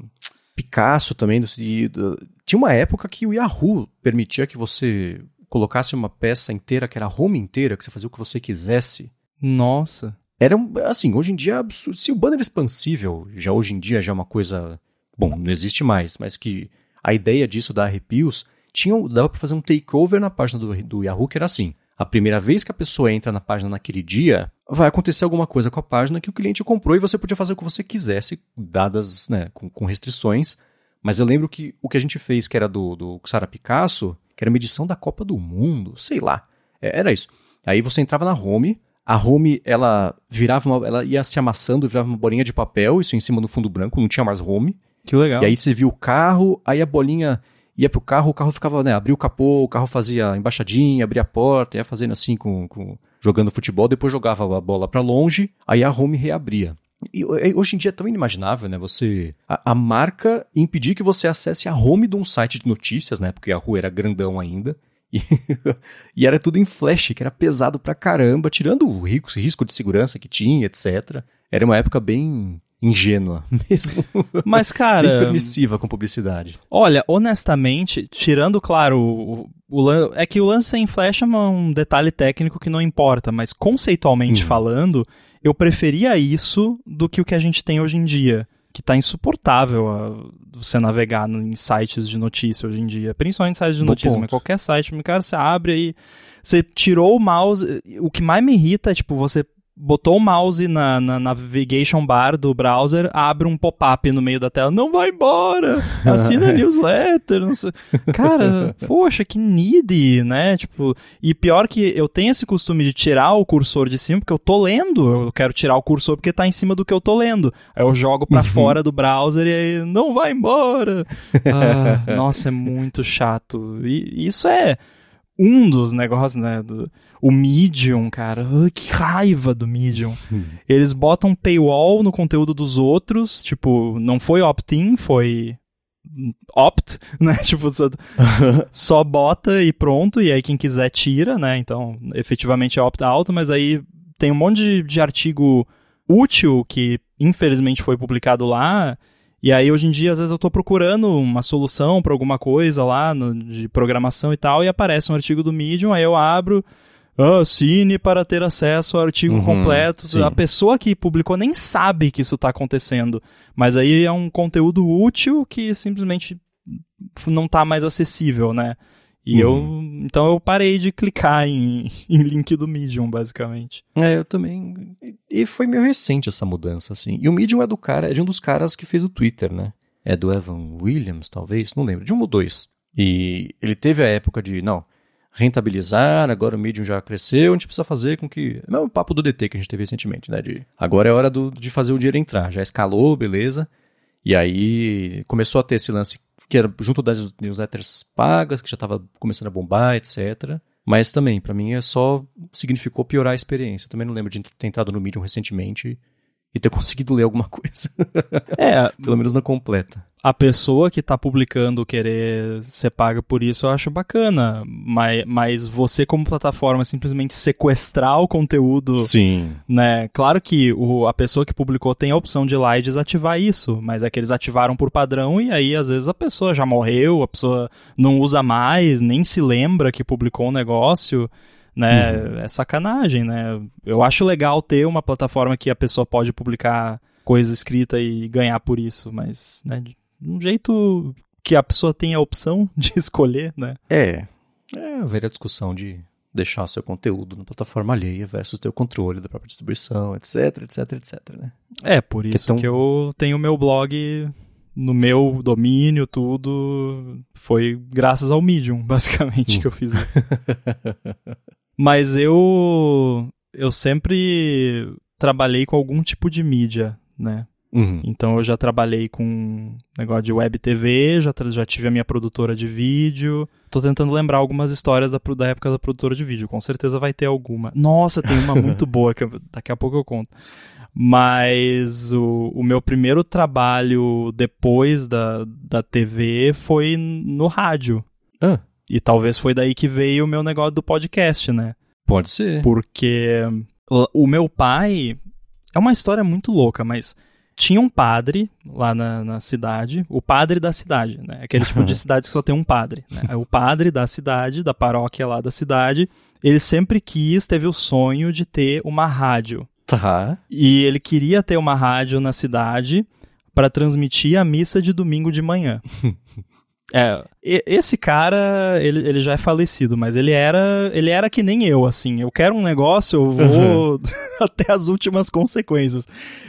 Speaker 2: Picasso também. Do, do- tinha uma época que o Yahoo permitia que você colocasse uma peça inteira, que era a home inteira, que você fazia o que você quisesse.
Speaker 1: Nossa.
Speaker 2: Era um- assim, hoje em dia é absurdo. Se o banner expansível já hoje em dia já é uma coisa, bom, não existe mais, mas que a ideia disso dá arrepios, tinha, dava para fazer um takeover na página do, do Yahoo que era assim. A primeira vez que a pessoa entra na página naquele dia, vai acontecer alguma coisa com a página que o cliente comprou e você podia fazer o que você quisesse, dadas, né, com, com restrições. Mas eu lembro que o que a gente fez, que era do, do Sara Picasso, que era uma edição da Copa do Mundo, sei lá. É, era isso. Aí você entrava na home, a home, ela virava uma, ela ia se amassando, virava uma bolinha de papel, isso em cima do fundo branco, não tinha mais home.
Speaker 1: Que legal.
Speaker 2: E aí você viu o carro, aí a bolinha ia pro carro, o carro ficava, né, abria o capô, o carro fazia embaixadinha, abria a porta, ia fazendo assim com, com jogando futebol, depois jogava a bola pra longe, aí a home reabria. E hoje em dia é tão inimaginável, né? Você. A, a marca impedir que você acesse a home de um site de notícias, né? Porque a rua era grandão ainda. E, e era tudo em flash, que era pesado pra caramba, tirando o risco, risco de segurança que tinha, etc. Era uma época bem ingênua mesmo.
Speaker 1: Mas,
Speaker 2: bem
Speaker 1: cara,
Speaker 2: permissiva com publicidade.
Speaker 1: olha, honestamente, tirando, claro, o, o é que o lance sem flash é um detalhe técnico que não importa, mas conceitualmente
Speaker 2: Uhum.
Speaker 1: falando, eu preferia isso do que o que a gente tem hoje em dia. Que tá insuportável a- você navegar no- em sites de notícia hoje em dia. Principalmente sites de
Speaker 2: Bom
Speaker 1: notícia,
Speaker 2: ponto.
Speaker 1: mas qualquer site, cara, você abre aí. Você tirou o mouse. O que mais me irrita é, tipo, você botou o mouse na, na navigation bar do browser, abre um pop-up no meio da tela. Não vai embora! Assina a newsletter. Não sei. Cara, poxa, que needy, né? Tipo, e pior que eu tenho esse costume de tirar o cursor de cima, porque eu tô lendo. Eu quero tirar o cursor porque tá em cima do que eu tô lendo. Aí eu jogo pra fora do browser e aí, não vai embora! Ah, nossa, é muito chato. E isso é um dos negócios, né? Do, o Medium, cara. Ai, que raiva do Medium. Eles botam paywall no conteúdo dos outros. Tipo, não foi opt-in, foi opt, né? Tipo, só, só bota e pronto. E aí quem quiser tira, né? Então, efetivamente é opt-out, mas aí tem um monte de, de artigo útil que infelizmente foi publicado lá. E aí, hoje em dia, às vezes eu tô procurando uma solução para alguma coisa lá no- de programação e tal, e aparece um artigo do Medium, aí eu abro, ah, assine para ter acesso ao artigo
Speaker 2: Uhum,
Speaker 1: completo.
Speaker 2: sim.
Speaker 1: A pessoa que publicou nem sabe que isso tá acontecendo, mas aí é um conteúdo útil que simplesmente não tá mais acessível, né? E eu, então eu parei de clicar em, em link do Medium, basicamente.
Speaker 2: É, eu também. E foi meio recente essa mudança, assim. E o Medium é do cara, é de um dos caras que fez o Twitter, né? É do Evan Williams, talvez, não lembro, de um ou dois. E ele teve a época de, não, rentabilizar, agora o Medium já cresceu, a gente precisa fazer com que. É o mesmo papo do DT que a gente teve recentemente, né? De agora é hora do, de fazer o dinheiro entrar. Já escalou, beleza. E aí começou a ter esse lance que era junto das newsletters pagas, que já estava começando a bombar, etc. Mas também, pra mim, é só significou piorar a experiência. Também não lembro de ter entrado no Medium recentemente e ter conseguido ler alguma coisa.
Speaker 1: É,
Speaker 2: Pelo menos na completa.
Speaker 1: a pessoa que tá publicando querer ser paga por isso, eu acho bacana. Mas, mas você, como plataforma, simplesmente sequestrar o conteúdo,
Speaker 2: Sim.
Speaker 1: né? Claro que o, a pessoa que publicou tem a opção de ir lá e desativar isso, mas é que eles ativaram por padrão e aí, às vezes, a pessoa já morreu, a pessoa não usa mais, nem se lembra que publicou um negócio. Né? Uhum. É sacanagem, né? Eu acho legal ter uma plataforma que a pessoa pode publicar coisa escrita e ganhar por isso, mas, né, de um jeito que a pessoa tem a opção de escolher, né?
Speaker 2: É. É a velha discussão de deixar seu conteúdo na plataforma alheia versus ter o controle da própria distribuição, etc, etc, etc, né?
Speaker 1: É, por isso que, tão... que eu tenho meu blog no meu domínio, tudo. Foi graças ao Medium, basicamente, que eu fiz isso. Mas eu. Eu sempre trabalhei com algum tipo de mídia, né? Uhum. Então eu já trabalhei com negócio de web TV, já, já tive a minha produtora de vídeo. Tô tentando lembrar algumas histórias da, da época da produtora de vídeo. Com certeza vai ter alguma. Nossa, tem uma muito boa que eu, daqui a pouco eu conto. Mas o, o meu primeiro trabalho depois da, da TV foi no rádio.
Speaker 2: Ah.
Speaker 1: E talvez foi daí que veio o meu negócio do podcast, né?
Speaker 2: Pode ser.
Speaker 1: Porque o meu pai. É uma história muito louca, mas tinha um padre lá na, na cidade, o padre da cidade, né? Aquele tipo de cidade que só tem um padre. Né? O padre da cidade, da paróquia lá da cidade, ele sempre quis, teve o sonho de ter uma rádio.
Speaker 2: Tá.
Speaker 1: E ele queria ter uma rádio na cidade para transmitir a missa de domingo de manhã. É, esse cara, ele, ele já é falecido, mas ele era, ele era que nem eu, assim. Eu quero um negócio, eu vou uhum. até as últimas consequências.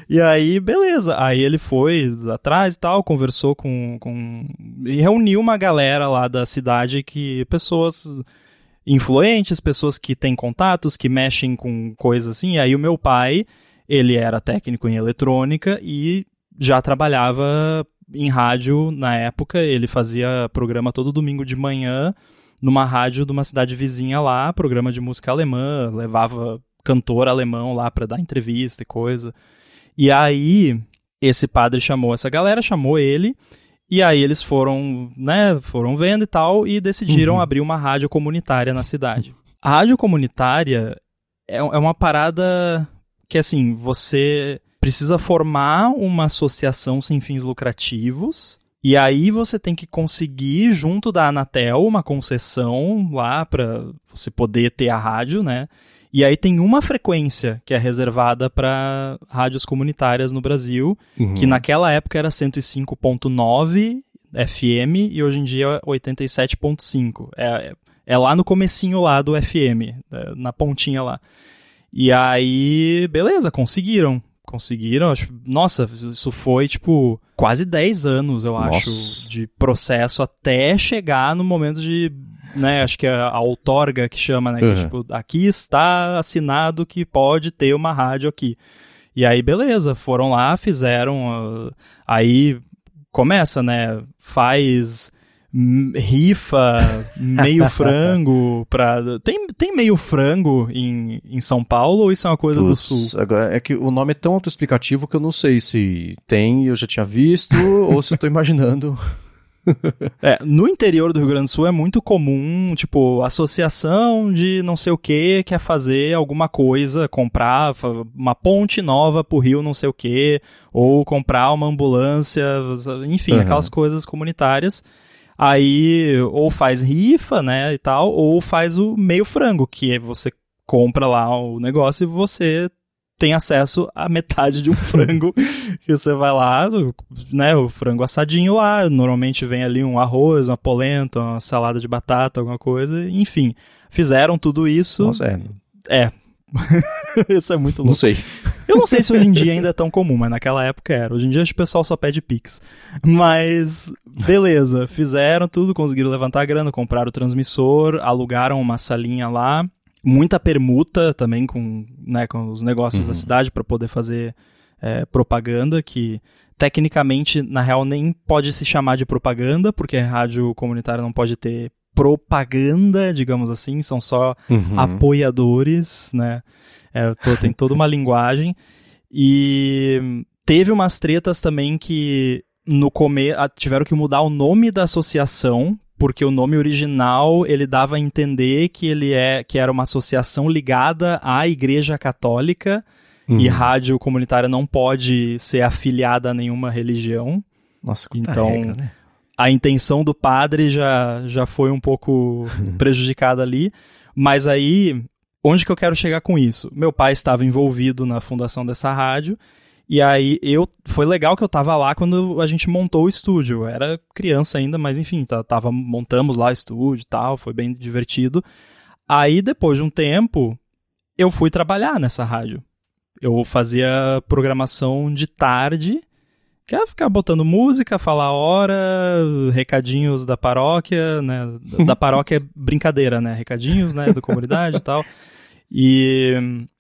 Speaker 1: E aí, beleza. Aí ele foi atrás e tal, conversou com, com. e reuniu uma galera lá da cidade que. pessoas influentes, pessoas que têm contatos, que mexem com coisas assim. E aí o meu pai, ele era técnico em eletrônica e já trabalhava em rádio na época. Ele fazia programa todo domingo de manhã numa rádio de uma cidade vizinha lá, programa de música alemã, levava cantor alemão lá para dar entrevista e coisa. E aí esse padre chamou essa galera, chamou ele, e aí eles foram, né, foram vendo e tal e decidiram uhum. abrir uma rádio comunitária na cidade. A rádio comunitária é, é uma parada que assim, você precisa formar uma associação sem fins lucrativos. E aí você tem que conseguir, junto da Anatel, uma concessão lá para você poder ter a rádio, né? E aí tem uma frequência que é reservada para rádios comunitárias no Brasil, uhum. que naquela época era 105.9 FM e hoje em dia é 87.5. É, é lá no comecinho lá do FM, é, na pontinha lá. E aí, beleza, conseguiram. Conseguiram, acho, nossa, isso foi tipo quase 10 anos, eu nossa. acho, de processo até chegar no momento de, né, acho que é a outorga que chama, né, uhum. que, tipo, aqui está assinado que pode ter uma rádio aqui. E aí, beleza, foram lá, fizeram, uh, aí começa, né, faz rifa, meio frango pra. Tem, tem meio frango em, em São Paulo ou isso é uma coisa Puts, do sul?
Speaker 2: Agora, é que o nome é tão autoexplicativo que eu não sei se tem, eu já tinha visto, ou se eu tô imaginando.
Speaker 1: é, no interior do Rio Grande do Sul é muito comum, tipo, associação de não sei o que quer fazer alguma coisa, comprar uma ponte nova pro rio não sei o que, ou comprar uma ambulância, enfim, uhum. aquelas coisas comunitárias. Aí ou faz rifa, né, e tal, ou faz o meio frango, que é você compra lá o negócio e você tem acesso a metade de um frango que você vai lá, né, o frango assadinho lá, normalmente vem ali um arroz, uma polenta, uma salada de batata, alguma coisa, enfim. Fizeram tudo isso.
Speaker 2: Nossa, é.
Speaker 1: É, Isso é muito louco.
Speaker 2: Não sei.
Speaker 1: Eu não sei se hoje em dia ainda é tão comum, mas naquela época era. Hoje em dia o pessoal só pede Pix. Mas, beleza, fizeram tudo, conseguiram levantar a grana, compraram o transmissor, alugaram uma salinha lá. Muita permuta também com, né, com os negócios uhum. da cidade para poder fazer é, propaganda, que tecnicamente, na real, nem pode se chamar de propaganda, porque a rádio comunitária não pode ter propaganda, digamos assim, são só uhum. apoiadores, né? É, tô, tem toda uma linguagem. E teve umas tretas também que no começo tiveram que mudar o nome da associação, porque o nome original ele dava a entender que ele é que era uma associação ligada à Igreja Católica uhum. e rádio comunitária não pode ser afiliada a nenhuma religião.
Speaker 2: Nossa,
Speaker 1: então
Speaker 2: regra, né?
Speaker 1: A intenção do padre já, já foi um pouco prejudicada ali. Mas aí onde que eu quero chegar com isso? Meu pai estava envolvido na fundação dessa rádio, e aí eu foi legal que eu tava lá quando a gente montou o estúdio. Eu era criança ainda, mas enfim, tava montamos lá o estúdio e tal, foi bem divertido. Aí depois de um tempo, eu fui trabalhar nessa rádio. Eu fazia programação de tarde, que é ficar botando música, falar hora, recadinhos da paróquia, né? Da paróquia é brincadeira, né? Recadinhos, né? Da comunidade e tal. E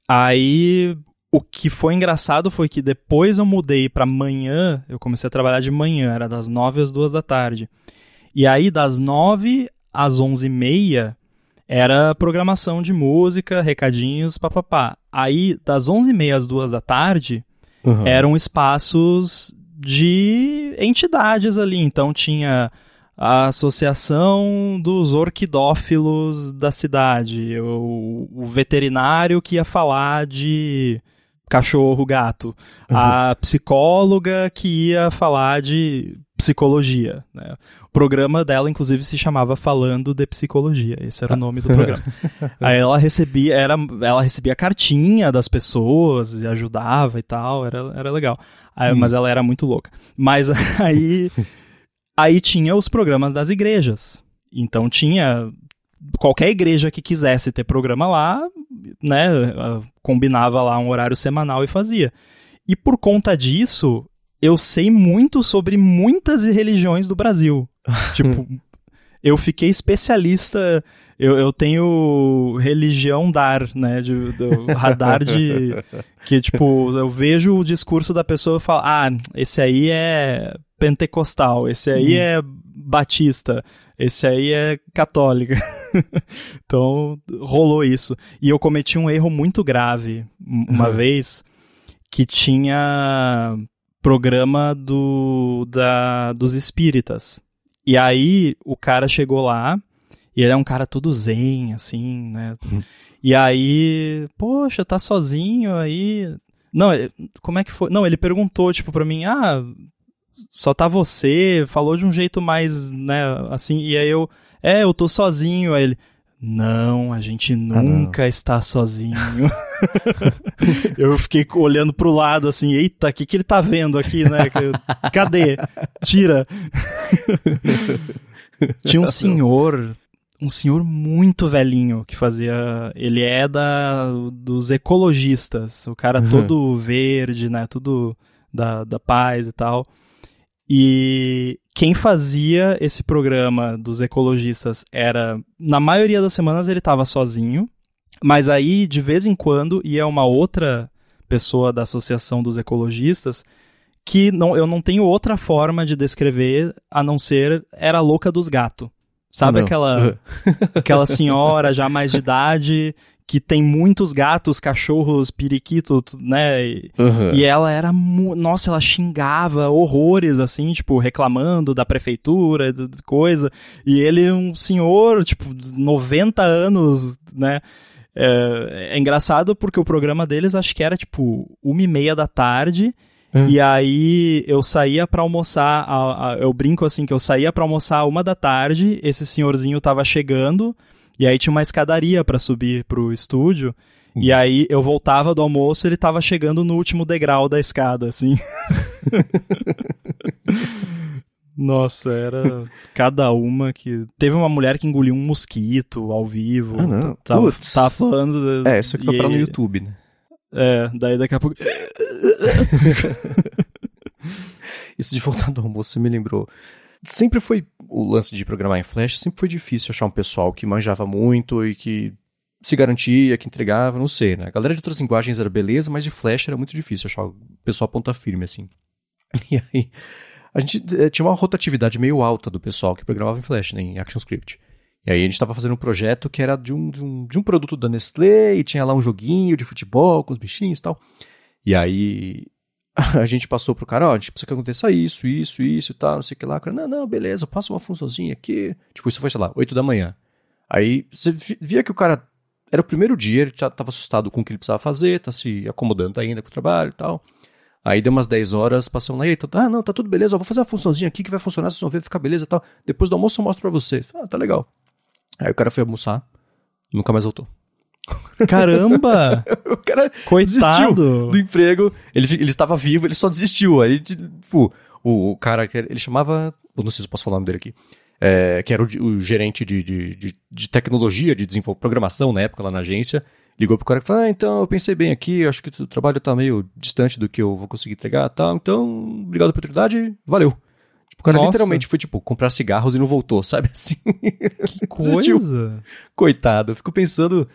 Speaker 1: aí o que foi engraçado foi que depois eu mudei para manhã, eu comecei a trabalhar de manhã, era das nove às duas da tarde. E aí das nove às onze e meia era programação de música, recadinhos, papapá. Aí das onze e meia às duas da tarde uhum. eram espaços de entidades ali. Então tinha a Associação dos Orquidófilos da cidade, o, o veterinário que ia falar de cachorro, gato. A psicóloga que ia falar de psicologia. Né? O programa dela, inclusive, se chamava Falando de Psicologia. Esse era o nome do programa. Aí ela recebia, era, ela recebia cartinha das pessoas e ajudava e tal, era, era legal. Aí, hum. Mas ela era muito louca. Mas aí, aí tinha os programas das igrejas. Então tinha qualquer igreja que quisesse ter programa lá, né, combinava lá um horário semanal e fazia. E por conta disso, eu sei muito sobre muitas religiões do Brasil. tipo, eu fiquei especialista. Eu, eu tenho religião dar, né? De, do radar de. Que, tipo, eu vejo o discurso da pessoa e falo: ah, esse aí é pentecostal, esse aí hum. é batista, esse aí é católica. então, rolou isso. E eu cometi um erro muito grave uma vez que tinha programa do, da, dos espíritas. E aí o cara chegou lá, e ele é um cara todo zen, assim, né? Uhum. E aí, poxa, tá sozinho aí. Não, como é que foi? Não, ele perguntou, tipo, pra mim, ah, só tá você, falou de um jeito mais, né, assim, e aí eu, é, eu tô sozinho, aí ele, não, a gente nunca ah, está sozinho. eu fiquei olhando pro lado assim, eita, o que, que ele tá vendo aqui, né? Cadê? Tira. Tinha um senhor, um senhor muito velhinho que fazia. Ele é da dos ecologistas, o cara uhum. todo verde, né? Tudo da, da paz e tal. E quem fazia esse programa dos ecologistas era, na maioria das semanas ele estava sozinho, mas aí de vez em quando ia uma outra pessoa da associação dos ecologistas que não, eu não tenho outra forma de descrever a não ser era louca dos gatos. Sabe ah, aquela aquela senhora já mais de idade que tem muitos gatos, cachorros, periquito, né? E, uhum. e ela era, nossa, ela xingava horrores, assim, tipo, reclamando da prefeitura, de coisa. E ele, um senhor, tipo, 90 anos, né? É, é engraçado porque o programa deles acho que era, tipo, uma e meia da tarde. Uhum. E aí eu saía para almoçar, a, a, eu brinco assim que eu saía para almoçar uma da tarde, esse senhorzinho tava chegando, e aí tinha uma escadaria para subir pro estúdio. Uhum. E aí eu voltava do almoço e ele tava chegando no último degrau da escada, assim. Nossa, era cada uma que. Teve uma mulher que engoliu um mosquito ao vivo.
Speaker 2: Ah, não.
Speaker 1: Tava, tava falando.
Speaker 2: É, isso aqui foi pra no YouTube, né?
Speaker 1: É, daí daqui a pouco.
Speaker 2: isso de voltar do almoço me lembrou sempre foi o lance de programar em Flash, sempre foi difícil achar um pessoal que manjava muito e que se garantia, que entregava, não sei, né? A galera de outras linguagens era beleza, mas de Flash era muito difícil achar o pessoal ponta firme, assim. E aí, a gente eh, tinha uma rotatividade meio alta do pessoal que programava em Flash, né, em ActionScript. E aí a gente estava fazendo um projeto que era de um, de um, de um produto da Nestlé e tinha lá um joguinho de futebol com os bichinhos e tal. E aí a gente passou pro cara, ó, a gente precisa que aconteça isso, isso, isso e tal, não sei o que lá. O cara, não, não, beleza, passa uma funçãozinha aqui. Tipo, isso foi, sei lá, 8 da manhã. Aí você via que o cara era o primeiro dia, ele já tava assustado com o que ele precisava fazer, tá se acomodando ainda com o trabalho e tal. Aí deu umas 10 horas, passamos lá, e tá, ah, não, tá tudo beleza, eu vou fazer uma funçãozinha aqui que vai funcionar, vocês vão ver, ficar beleza e tal. Depois do almoço eu mostro pra você. Ah, tá legal. Aí o cara foi almoçar, nunca mais voltou.
Speaker 1: Caramba!
Speaker 2: o cara
Speaker 1: Coitado!
Speaker 2: desistiu do emprego, ele, ele estava vivo, ele só desistiu. Aí, tipo, o, o cara, que ele chamava, eu não sei se eu posso falar o nome dele aqui, é, que era o, o gerente de, de, de, de tecnologia, de desenvolvimento, programação na época lá na agência, ligou pro cara e falou, ah, então eu pensei bem aqui, acho que o trabalho tá meio distante do que eu vou conseguir entregar, tal, então, obrigado pela oportunidade, valeu. Tipo, o cara
Speaker 1: Nossa.
Speaker 2: literalmente foi, tipo, comprar cigarros e não voltou, sabe assim?
Speaker 1: Que coisa!
Speaker 2: Coitado, eu fico pensando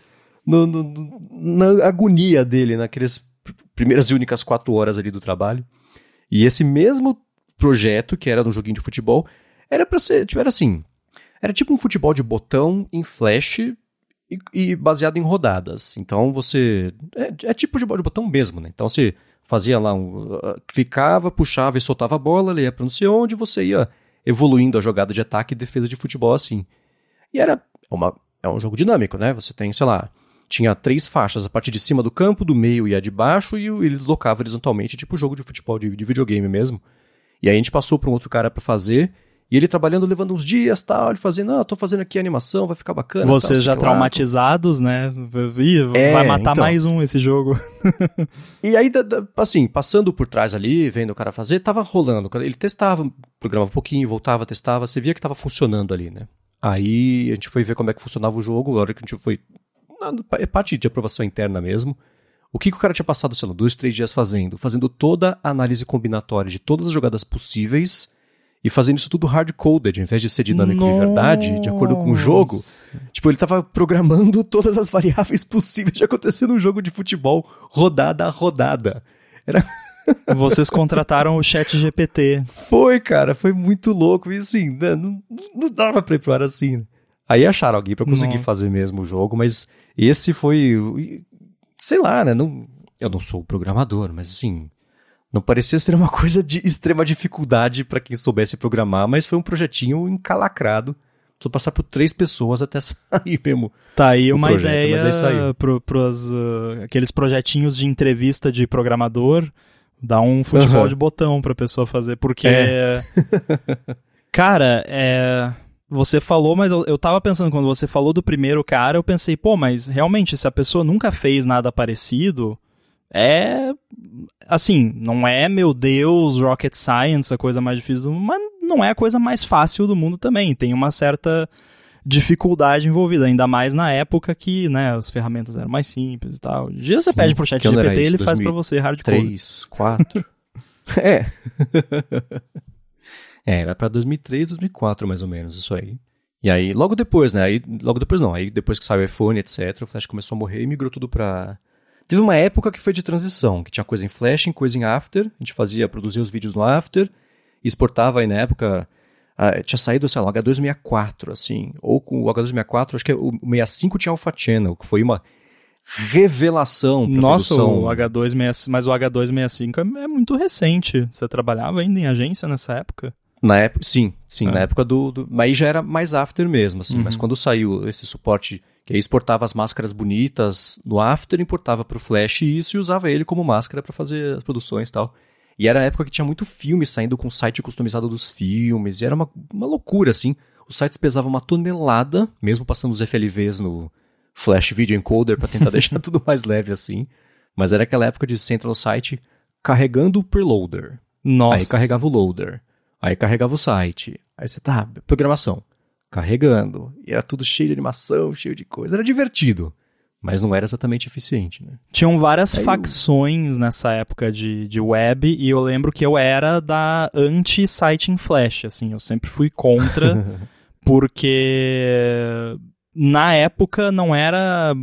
Speaker 2: no- no- na agonia dele naquelas pr- primeiras e únicas quatro horas ali do trabalho. E esse mesmo projeto, que era no joguinho de futebol, era pra ser, tipo, era assim, era tipo um futebol de botão em flash e, e baseado em rodadas. Então você, é, é tipo de, botão mesmo, né? Então você fazia lá, um, uh, clicava, puxava e soltava a bola, ia pra não sei onde, você ia evoluindo a jogada de ataque e defesa de futebol assim. E era uma, é um jogo dinâmico, né? Você tem, sei lá, tinha três faixas, a parte de cima do campo, do meio e a de baixo, e ele deslocava horizontalmente, tipo jogo de futebol, de, de videogame mesmo. E aí a gente passou para um outro cara para fazer, e ele trabalhando, levando uns dias, tal, ele fazendo, não, tô fazendo aqui a animação, vai ficar bacana. tal,
Speaker 1: Vocês
Speaker 2: sei
Speaker 1: já
Speaker 2: lá.
Speaker 1: traumatizados, né? Ih,
Speaker 2: É,
Speaker 1: vai matar
Speaker 2: então.
Speaker 1: mais um esse jogo.
Speaker 2: E aí, assim, passando por trás ali, vendo o cara fazer, tava rolando. Ele testava, programava um pouquinho, voltava, testava, você via que tava funcionando ali, né? Aí a gente foi ver como é que funcionava o jogo, a hora que a gente foi. É parte de aprovação interna mesmo. O que, que o cara tinha passado, sei lá, dois, três dias fazendo? Fazendo toda a análise combinatória de todas as jogadas possíveis e fazendo isso tudo hard-coded, em vez de ser dinâmico de verdade, de acordo com o jogo.
Speaker 1: Nossa.
Speaker 2: Tipo, ele tava programando todas as variáveis possíveis de acontecer num jogo de futebol, rodada a rodada.
Speaker 1: Vocês contrataram o chat GPT.
Speaker 2: Foi, cara, foi muito louco. E assim, né, não, não dava pra ir pro ar assim. Aí acharam alguém pra conseguir
Speaker 1: Nossa.
Speaker 2: fazer mesmo o jogo, mas esse foi. Sei lá, né? Não, eu não sou programador, mas assim. Não parecia ser uma coisa de extrema dificuldade pra quem soubesse programar, mas foi um projetinho encalacrado. Precisou passar por três pessoas até sair mesmo.
Speaker 1: Tá aí
Speaker 2: O
Speaker 1: uma
Speaker 2: projeto,
Speaker 1: ideia
Speaker 2: mas é isso aí.
Speaker 1: pro, pros, uh, aqueles projetinhos de entrevista de programador. Dá um futebol
Speaker 2: Aham.
Speaker 1: de botão pra pessoa fazer, porque.
Speaker 2: É.
Speaker 1: cara, é. Você falou, mas eu, eu tava pensando, quando você falou do primeiro cara, eu pensei, pô, mas realmente, se a pessoa nunca fez nada parecido, é. Assim, não é, meu Deus, rocket science, a coisa mais difícil, do mundo, mas não é a coisa mais fácil do mundo também. Tem uma certa dificuldade envolvida, ainda mais na época que, né, as ferramentas eram mais simples e tal. Hoje dia você
Speaker 2: Sim,
Speaker 1: pede pro chat GPT, ele faz pra
Speaker 2: 2003?
Speaker 1: você hardcore.
Speaker 2: Três, quatro. é. é, era pra 2003, 2004 mais ou menos, isso aí. E aí, logo depois, né? Aí, logo depois não. Aí depois que saiu o iPhone, etc., o Flash começou a morrer e migrou tudo pra. Teve uma época que foi de transição, que tinha coisa em Flash, coisa em After. A gente fazia, produzia os vídeos no After, exportava aí na época. ah, tinha saído, sei lá, o H264, assim. Ou com o H264, acho que o 65 tinha Alpha Channel, que foi uma revelação
Speaker 1: Nossa,
Speaker 2: produção.
Speaker 1: o H265, mas o H265 é, é muito recente. Você trabalhava ainda em agência nessa época?
Speaker 2: Na época, sim, sim, na época do, do- Mas aí já era mais after mesmo, assim.
Speaker 1: Uhum.
Speaker 2: Mas quando saiu esse suporte, que aí exportava as máscaras bonitas no after, importava pro Flash isso e usava ele como máscara pra fazer as produções e tal. E era a época que tinha muito filme saindo com site customizado dos filmes, e era uma, uma loucura, assim. Os sites pesavam uma tonelada, mesmo passando os FLVs no Flash Video Encoder pra tentar deixar tudo mais leve assim. Mas era aquela época de você entra no site carregando o preloader.
Speaker 1: Nossa.
Speaker 2: Aí carregava o loader. Aí carregava o site. Aí você tá, programação. Carregando. E era tudo cheio de animação, cheio de coisa. Era divertido. Mas não era exatamente eficiente, né?
Speaker 1: Tinham várias
Speaker 2: Aí eu-
Speaker 1: facções nessa época de, de web, e eu lembro que eu era da anti-site em Flash, assim, eu sempre fui contra, porque na época não era.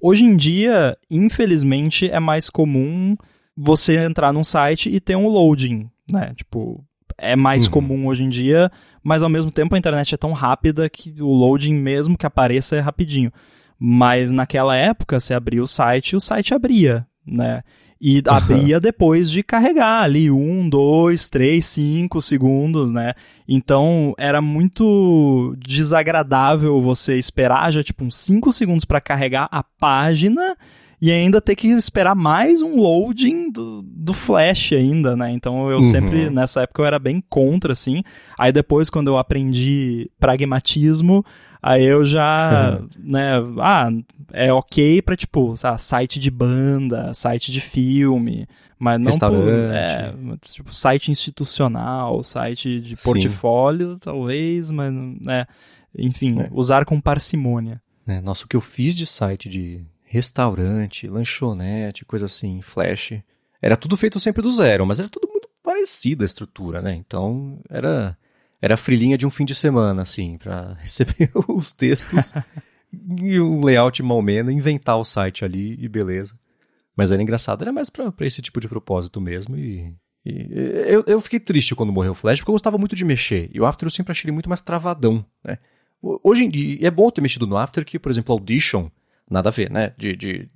Speaker 1: Hoje em dia, infelizmente, é mais comum você entrar num site e ter um loading, né? Tipo, é mais
Speaker 2: Uhum.
Speaker 1: comum hoje em dia, mas ao mesmo tempo a internet é tão rápida que o loading, mesmo que apareça, é rapidinho. Mas naquela época, você abria o site e o site abria, né? E abria depois de carregar ali um, dois, três, cinco segundos, né? Então era muito desagradável você esperar já tipo uns cinco segundos para carregar a página e ainda ter que esperar mais um loading do, do Flash ainda, né? Então eu
Speaker 2: Uhum.
Speaker 1: sempre, nessa época, eu era bem contra, assim. Aí depois, quando eu aprendi pragmatismo, Aí eu já, né, ah, é ok pra, tipo, sabe, site de banda, site de filme, mas não
Speaker 2: Restaurante.
Speaker 1: é, tipo, site institucional, site de
Speaker 2: Sim.
Speaker 1: portfólio, talvez, mas, né, enfim,
Speaker 2: É.
Speaker 1: usar com parcimônia.
Speaker 2: É, nossa, o que eu fiz de site de restaurante, lanchonete, coisa assim, flash, era tudo feito sempre do zero, mas era tudo muito parecido a estrutura, né? Então, era era a frilinha de um fim de semana, assim, pra receber os textos e um layout mal menos, inventar o site ali e beleza. Mas era engraçado, era mais pra esse tipo de propósito mesmo e... e eu, eu fiquei triste quando morreu o Flash, porque eu gostava muito de mexer. E o After eu sempre achei ele muito mais travadão, né? Hoje em dia, é bom ter mexido no After, que, por exemplo, Audition, nada a ver, né? De, de...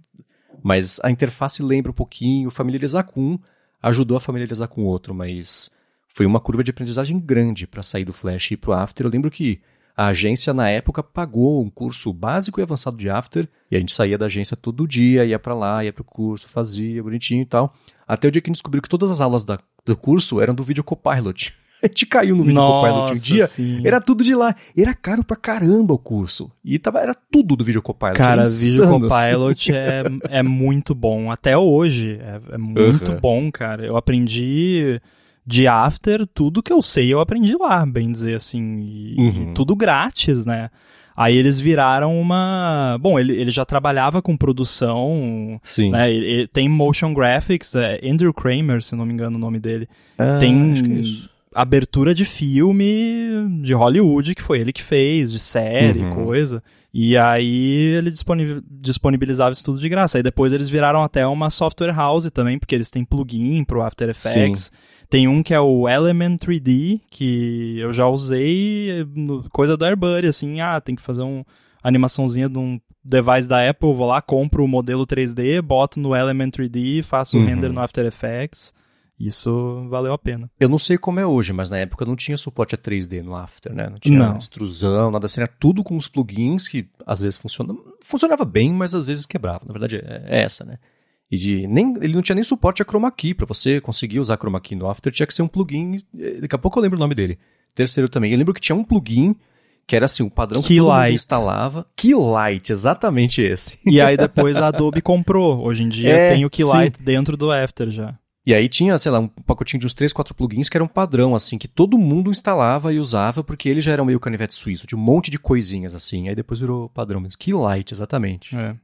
Speaker 2: Mas a interface lembra um pouquinho, familiarizar com um ajudou a familiarizar com o outro, mas foi uma curva de aprendizagem grande para sair do Flash e ir pro After. Eu lembro que a agência, na época, pagou um curso básico e avançado de After, e a gente saía da agência todo dia, ia para lá, ia pro curso, fazia bonitinho e tal. Até o dia que descobriu que todas as aulas da- do curso eram do Video Copilot. A gente caiu no Video Copilot um
Speaker 1: Nossa,
Speaker 2: dia,
Speaker 1: sim.
Speaker 2: era tudo de lá. Era caro pra caramba o curso. E tava, era tudo do Video Copilot.
Speaker 1: Cara, Video
Speaker 2: insano, assim.
Speaker 1: Copilot é, é muito bom. Até hoje é, é muito
Speaker 2: Uhum.
Speaker 1: bom, cara. Eu aprendi de After, tudo que eu sei eu aprendi lá, bem dizer assim. E,
Speaker 2: Uhum.
Speaker 1: e tudo grátis, né? Aí eles viraram uma. Bom, ele, ele já trabalhava com produção.
Speaker 2: Sim.
Speaker 1: Né? Ele- ele tem motion graphics, é Andrew Kramer, se não me engano o nome dele.
Speaker 2: Ah,
Speaker 1: tem
Speaker 2: acho que é isso.
Speaker 1: Abertura de filme de Hollywood, que foi ele que fez, de série,
Speaker 2: Uhum.
Speaker 1: coisa. E aí ele disponi- disponibilizava isso tudo de graça. Aí depois eles viraram até uma software house também, porque eles têm plugin pro After Effects. Tem um que é o Element 3D, que eu já usei, coisa do AirBuddy, assim, ah, tem que fazer uma animaçãozinha de um device da Apple, vou lá, compro o modelo 3D, boto no Element 3D, faço o
Speaker 2: Uhum.
Speaker 1: render no After Effects. Isso valeu a pena.
Speaker 2: Eu não sei como é hoje, mas na época não tinha suporte a 3D no After, né? Não tinha
Speaker 1: Não.
Speaker 2: extrusão, nada assim. Era tudo com os plugins que às vezes funciona, funcionava bem, mas às vezes quebrava. Na verdade é, é essa, né? E de, nem, ele não tinha nem suporte a chroma key. Pra você conseguir usar chroma key no After, tinha que ser um plugin. Daqui a pouco eu lembro o nome dele. Terceiro também. Eu lembro que tinha um plugin que era assim, o padrão que todo mundo
Speaker 1: Keylight.
Speaker 2: instalava. Keylight, exatamente esse.
Speaker 1: E aí depois a Adobe comprou. Hoje em dia
Speaker 2: É,
Speaker 1: tem o Keylight dentro do After já.
Speaker 2: E aí tinha, sei lá, um pacotinho de uns 3, 4 plugins que era um padrão, assim, que todo mundo instalava e usava, porque ele já era meio canivete suíço, tinha um monte de coisinhas, assim, aí depois virou padrão mesmo. Keylight, exatamente.
Speaker 1: É.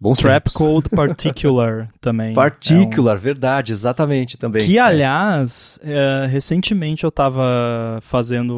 Speaker 2: Bons
Speaker 1: Trap. Code Particular também.
Speaker 2: Particular, verdade, exatamente
Speaker 1: É
Speaker 2: também.
Speaker 1: um... Que,
Speaker 2: É.
Speaker 1: aliás, é, recentemente eu tava fazendo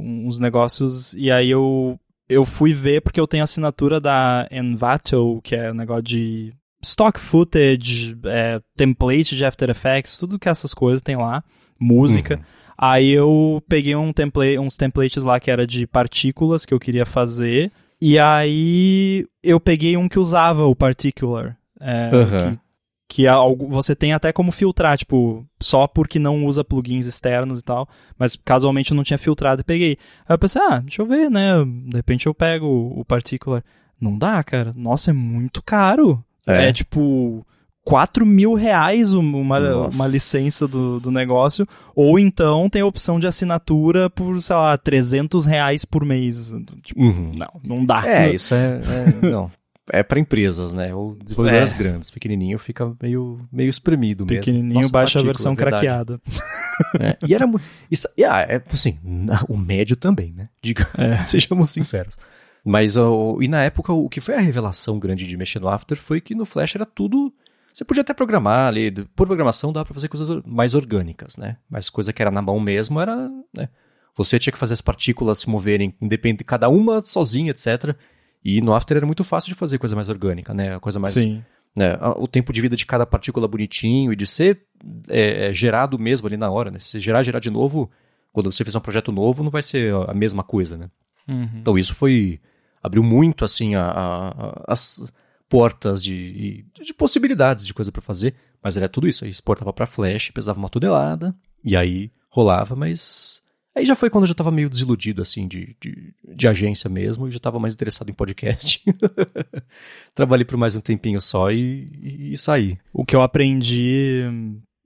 Speaker 1: uns negócios e aí eu, eu fui ver, porque eu tenho assinatura da Envato, que é um negócio de stock footage, é, template de After Effects, tudo que essas coisas tem lá, música.
Speaker 2: Uhum.
Speaker 1: Aí eu peguei um template, uns templates lá que era de partículas que eu queria fazer. E aí eu peguei um que usava o particular. é,
Speaker 2: Aham.
Speaker 1: que, que é algo, você tem até como filtrar, tipo, só porque não usa plugins externos e tal. Mas casualmente eu não tinha filtrado e peguei. Aí eu pensei, ah, deixa eu ver, né? De repente eu pego o particular. Não dá, cara. Nossa, é muito caro.
Speaker 2: É.
Speaker 1: É, tipo. 4 mil reais uma,
Speaker 2: Nossa.
Speaker 1: uma licença do, do negócio, ou então tem a opção de assinatura por, sei lá, 300 reais por mês. Tipo,
Speaker 2: Uhum.
Speaker 1: não, não dá.
Speaker 2: É, isso é. é não. É pra empresas, né? Ou desenvolvedoras
Speaker 1: É.
Speaker 2: grandes. Pequenininho fica meio, meio espremido mesmo.
Speaker 1: Pequenininho,
Speaker 2: Nossa,
Speaker 1: baixa a versão
Speaker 2: verdade.
Speaker 1: craqueada.
Speaker 2: É, E era muito. Isso, e, ah, é, assim, o médio também, né? Diga, sejamos sinceros. Mas o- e na época, o que foi a revelação grande de mexer no After foi que no Flash era tudo. Você podia até programar ali, por programação dá pra fazer coisas mais orgânicas, né? Mas coisa que era na mão mesmo era. Né? Você tinha que fazer as partículas se moverem independente, cada uma sozinha, etc. E no After era muito fácil de fazer coisa mais orgânica, né? A coisa mais
Speaker 1: Sim.
Speaker 2: né, o tempo de vida de cada partícula bonitinho e de ser é, é, gerado mesmo ali na hora, né? Se gerar, gerar de novo, quando você fizer um projeto novo, não vai ser a a mesma coisa, né?
Speaker 1: Uhum.
Speaker 2: Então isso foi abriu muito assim a- a- as portas de, de possibilidades de coisa pra fazer, mas era tudo isso. Aí exportava pra Flash, pesava uma tonelada e aí rolava, mas aí já foi quando eu já tava meio desiludido assim de, de, de agência mesmo e já tava mais interessado em podcast. Trabalhei por mais um tempinho só e, e, e saí.
Speaker 1: O que eu aprendi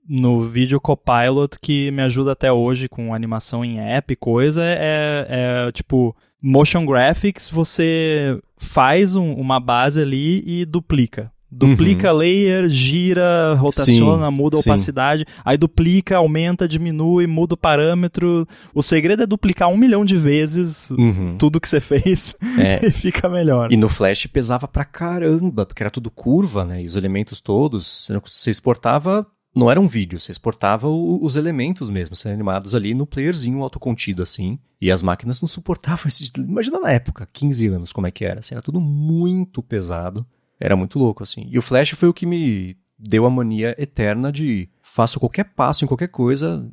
Speaker 1: no vídeo Copilot que me ajuda até hoje com animação em app e coisa é, é, tipo motion graphics, você faz um, uma base ali e duplica. Duplica
Speaker 2: Uhum.
Speaker 1: layer, gira, rotaciona,
Speaker 2: Sim,
Speaker 1: muda a
Speaker 2: sim.
Speaker 1: opacidade, aí duplica, aumenta, diminui, muda o parâmetro. O segredo é duplicar um milhão de vezes
Speaker 2: Uhum.
Speaker 1: tudo que você fez
Speaker 2: É.
Speaker 1: e fica melhor.
Speaker 2: E no Flash pesava pra caramba, porque era tudo curva, né? E os elementos todos, você exportava, não era um vídeo, você exportava o- os elementos mesmo, sendo animados ali no playerzinho autocontido, assim. E as máquinas não suportavam esse. Imagina na época, 15 anos, como é que era. Assim, era tudo muito pesado. Era muito louco, assim. E o Flash foi o que me deu a mania eterna de faço qualquer passo em qualquer coisa,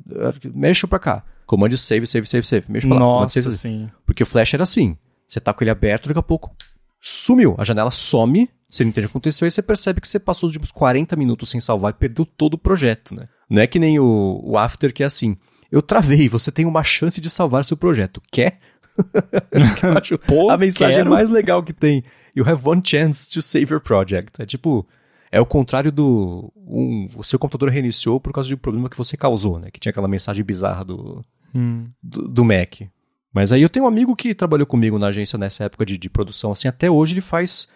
Speaker 2: mexo pra cá. Comando save, save, save, save. Mexo pra lá.
Speaker 1: Nossa,
Speaker 2: save, save.
Speaker 1: sim.
Speaker 2: Porque o Flash era assim. Você tá com ele aberto, daqui a pouco sumiu. A janela some, você não entende o que aconteceu, e você percebe que você passou os últimos 40 minutos sem salvar e perdeu todo o projeto, né? Não é que nem o, o After que é assim. Eu travei, você tem uma chance de salvar seu projeto. Quer? Que eu acho
Speaker 1: Pô,
Speaker 2: a mensagem
Speaker 1: quero.
Speaker 2: mais legal que tem. You have one chance to save your project. É tipo, é o contrário do. Um, o seu computador reiniciou por causa de um problema que você causou, né? Que tinha aquela mensagem bizarra do,
Speaker 1: Hum.
Speaker 2: do, do Mac. Mas aí eu tenho um amigo que trabalhou comigo na agência nessa época de, de produção, assim, até hoje ele faz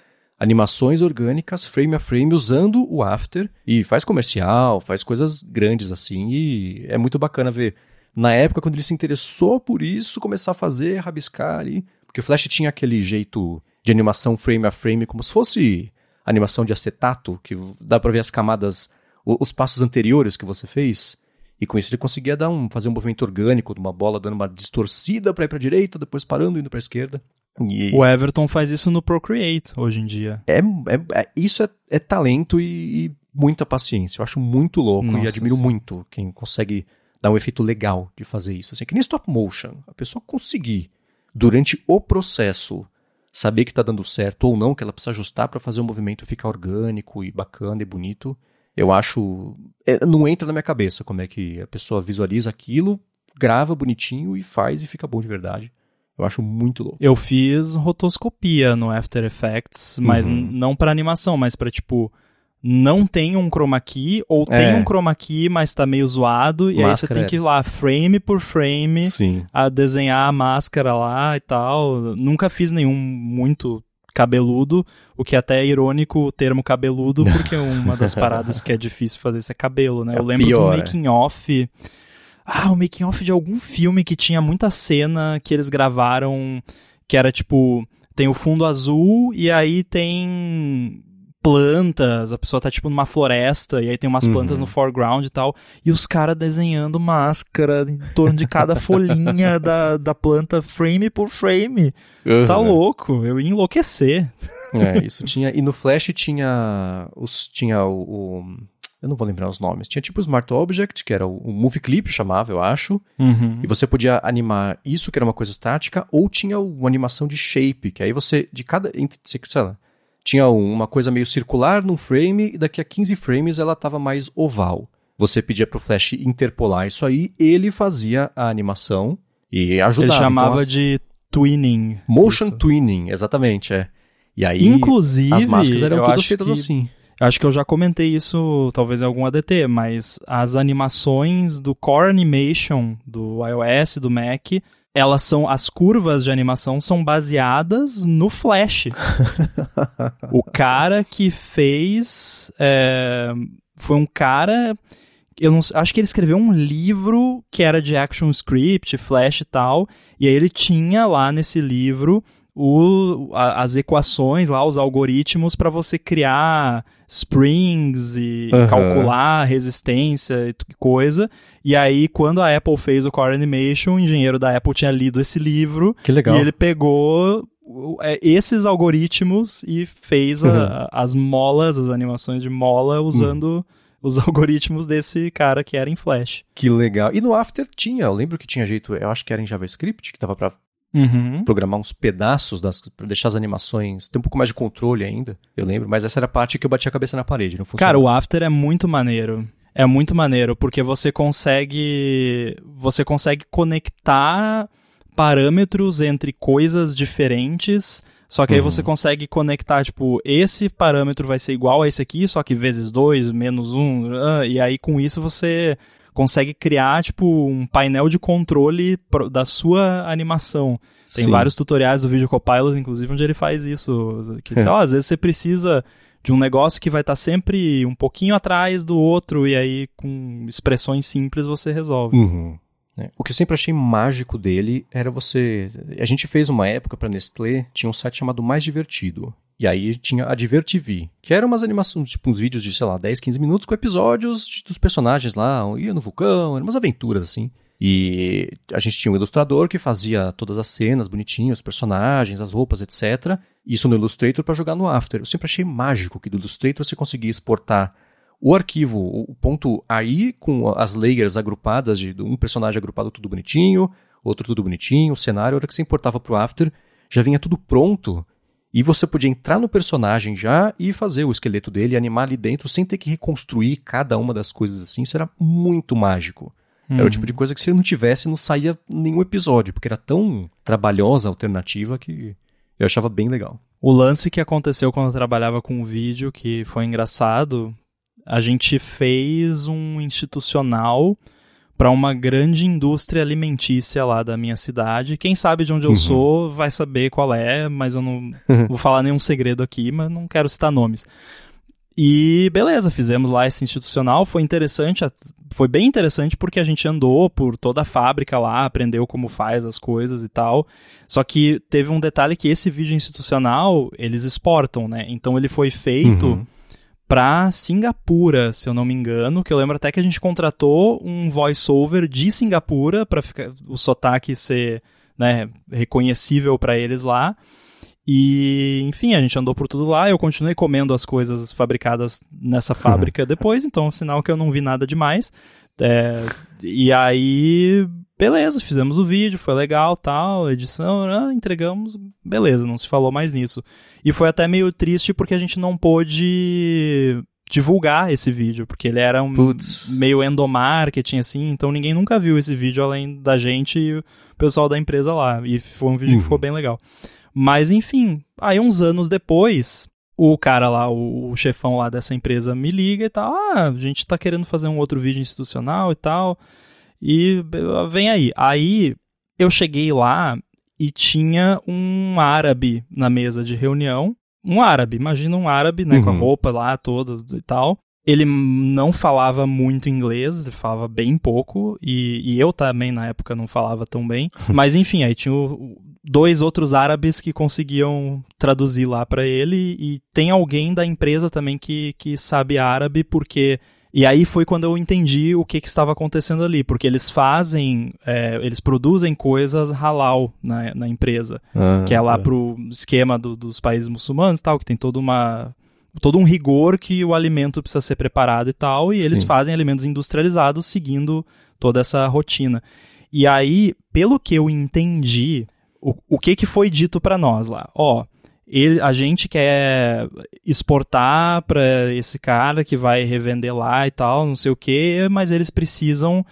Speaker 2: animações orgânicas, frame a frame, usando o After, e faz comercial, faz coisas grandes assim, e é muito bacana ver. Na época, quando ele se interessou por isso, começar a fazer, rabiscar ali, porque o Flash tinha aquele jeito de animação frame a frame, como se fosse animação de acetato, que dá pra ver as camadas, os passos anteriores que você fez, e com isso ele conseguia dar um, fazer um movimento orgânico de uma bola dando uma distorcida para ir para direita, depois parando e indo para esquerda. E
Speaker 1: O Everton faz isso no Procreate hoje em dia.
Speaker 2: é, é- é- isso é, é talento e, e muita paciência. Eu acho muito louco e
Speaker 1: Nossa,
Speaker 2: admiro
Speaker 1: sim.
Speaker 2: muito quem consegue dar um efeito legal de fazer isso. Assim, que nem stop motion. A pessoa conseguir, durante o processo, saber que tá dando certo ou não, que ela precisa ajustar para fazer o movimento ficar orgânico e bacana e bonito. Eu acho. é, não entra na minha cabeça como é que a pessoa visualiza aquilo, grava bonitinho e faz e fica bom de verdade. Eu acho muito louco.
Speaker 1: Eu fiz rotoscopia no After Effects, mas
Speaker 2: Uhum.
Speaker 1: não pra animação, mas pra tipo não tem um chroma key ou tem
Speaker 2: É.
Speaker 1: um chroma key, mas tá meio zoado e aí você
Speaker 2: Máscara
Speaker 1: tem
Speaker 2: é.
Speaker 1: que ir lá frame por frame
Speaker 2: Sim.
Speaker 1: a desenhar a máscara lá e tal. Nunca fiz nenhum muito cabeludo, o que até é irônico o termo cabeludo, porque uma das paradas que é difícil fazer isso é cabelo, né?
Speaker 2: É
Speaker 1: Eu lembro
Speaker 2: pior,
Speaker 1: do
Speaker 2: é.
Speaker 1: making off. Ah, o making off de algum filme que tinha muita cena que eles gravaram que era tipo, tem o fundo azul e aí tem plantas, a pessoa tá tipo numa floresta e aí tem umas
Speaker 2: Uhum.
Speaker 1: plantas no foreground e tal, e os caras desenhando máscara em torno de cada folhinha da, da planta frame por frame. Tá
Speaker 2: Uhum.
Speaker 1: louco, eu ia enlouquecer.
Speaker 2: É, isso tinha. E no Flash tinha. Os, tinha o, o- Eu não vou lembrar os nomes. Tinha tipo o Smart Object, que era o, o Movie Clip, chamava, eu acho. E você podia animar isso, que era uma coisa estática, ou tinha uma animação de shape, que aí você, de cada. Sei lá, tinha uma coisa meio circular num frame, e daqui a 15 frames ela tava mais oval. Você pedia pro Flash interpolar isso aí, ele fazia a animação e ajudava.
Speaker 1: Ele chamava
Speaker 2: Então, as-
Speaker 1: de twinning.
Speaker 2: Motion
Speaker 1: isso.
Speaker 2: Twinning, exatamente, é. E aí
Speaker 1: Inclusive,
Speaker 2: as máscaras eram todas feitas assim.
Speaker 1: Acho que eu já comentei isso, talvez em algum ADT, mas as animações do Core Animation do iOS, do Mac, elas são as curvas de animação são baseadas no Flash. o cara que fez é, foi um cara eu não, acho que ele escreveu um livro que era de action script, Flash e tal, e aí ele tinha lá nesse livro o, as equações lá, os algoritmos para você criar springs e
Speaker 2: Aham.
Speaker 1: calcular resistência e coisa. E aí, quando a Apple fez o Core Animation, o engenheiro da Apple tinha lido esse livro
Speaker 2: Que legal.
Speaker 1: e ele pegou é, esses algoritmos e fez a- as molas, as animações de mola usando os algoritmos desse cara que era em Flash.
Speaker 2: Que legal. E no After tinha, eu lembro que tinha jeito, eu acho que era em JavaScript, que dava pra
Speaker 1: Uhum.
Speaker 2: programar uns pedaços das para deixar as animações, ter um pouco mais de controle ainda. Eu lembro, mas essa era a parte que eu bati a cabeça na parede, não funcionava.
Speaker 1: Cara, o After é muito maneiro. É muito maneiro, porque você consegue. Você consegue conectar parâmetros entre coisas diferentes. Só que aí
Speaker 2: Uhum.
Speaker 1: você consegue conectar, tipo, esse parâmetro vai ser igual a esse aqui, só que vezes dois, menos um, ah, e aí com isso você consegue criar, tipo, um painel de controle da sua animação. Tem Sim. vários tutoriais do Video Copilot, inclusive, onde ele faz isso. Que, lá, às vezes você precisa de um negócio que vai estar tá sempre um pouquinho atrás do outro, e aí com expressões simples você resolve.
Speaker 2: Uhum. É. O que eu sempre achei mágico dele era você. A gente fez uma época para Nestlé, tinha um site chamado Mais Divertido. E aí tinha a Divertivi, que eram umas animações, tipo uns vídeos de, sei lá, 10, 15 minutos com episódios de, dos personagens lá, ia no vulcão, eram umas aventuras assim. E a gente tinha um ilustrador que fazia todas as cenas bonitinhas, os personagens, as roupas, etc. Isso no Illustrator para jogar no After. Eu sempre achei mágico que do Illustrator você conseguia exportar o arquivo, o ponto AI, com as layers agrupadas, de um personagem agrupado tudo bonitinho, outro tudo bonitinho, o cenário, a hora que você importava para o After, já vinha tudo pronto e você podia entrar no personagem já e fazer o esqueleto dele, animar ali dentro, sem ter que reconstruir cada uma das coisas assim. Isso era muito mágico. Uhum. Era o tipo de coisa que se não tivesse, não saía nenhum episódio, porque era tão trabalhosa a alternativa que eu achava bem legal.
Speaker 1: O lance que aconteceu quando eu trabalhava com vídeo, que foi engraçado, a gente fez um institucional para uma grande indústria alimentícia lá da minha cidade. Quem sabe de onde eu uhum. sou vai saber qual é, mas eu não vou falar nenhum segredo aqui, mas não quero citar nomes. E beleza, fizemos lá esse institucional, foi interessante, foi bem interessante porque a gente andou por toda a fábrica lá, aprendeu como faz as coisas e tal. Só que teve um detalhe que esse vídeo institucional, eles exportam, né? Então ele foi feito uhum para Singapura, se eu não me engano, que eu lembro até que a gente contratou um voiceover de Singapura para o sotaque ser né, reconhecível para eles lá. E, enfim, a gente andou por tudo lá. Eu continuei comendo as coisas fabricadas nessa fábrica depois, então, sinal que eu não vi nada demais. É, e aí, beleza, fizemos o vídeo, foi legal, tal, edição, ah, entregamos, beleza, não se falou mais nisso. E foi até meio triste porque a gente não pôde divulgar esse vídeo, porque ele era um Puts. meio endomarketing, assim, então ninguém nunca viu esse vídeo além da gente e o pessoal da empresa lá. E foi um vídeo uhum. que ficou bem legal. Mas enfim, aí uns anos depois, o cara lá, o, o, chefão lá dessa empresa me liga e tal, ah, a gente tá querendo fazer um outro vídeo institucional e tal, e vem aí. Aí eu cheguei lá e tinha um árabe na mesa de reunião. Um árabe, imagina um árabe, né, uhum. com a uhum. roupa lá toda e tal. Ele não falava muito inglês, falava bem pouco, e, e eu também na época não falava tão bem. Mas enfim, aí tinha o, dois outros árabes que conseguiam traduzir lá para ele, e tem alguém da empresa também que, que sabe árabe, porque e aí foi quando eu entendi o que, que estava acontecendo ali, porque eles fazem, é, eles produzem coisas halal na, na empresa, ah, que é lá é. pro esquema do, dos países muçulmanos e tal, que tem toda uma todo um rigor que o alimento precisa ser preparado e tal, e eles Sim. fazem alimentos industrializados seguindo toda essa rotina. E aí, pelo que eu entendi, o, o que, que foi dito para nós lá? Ó, ele, a gente quer exportar para esse cara que vai revender lá e tal, não sei o que, mas eles precisam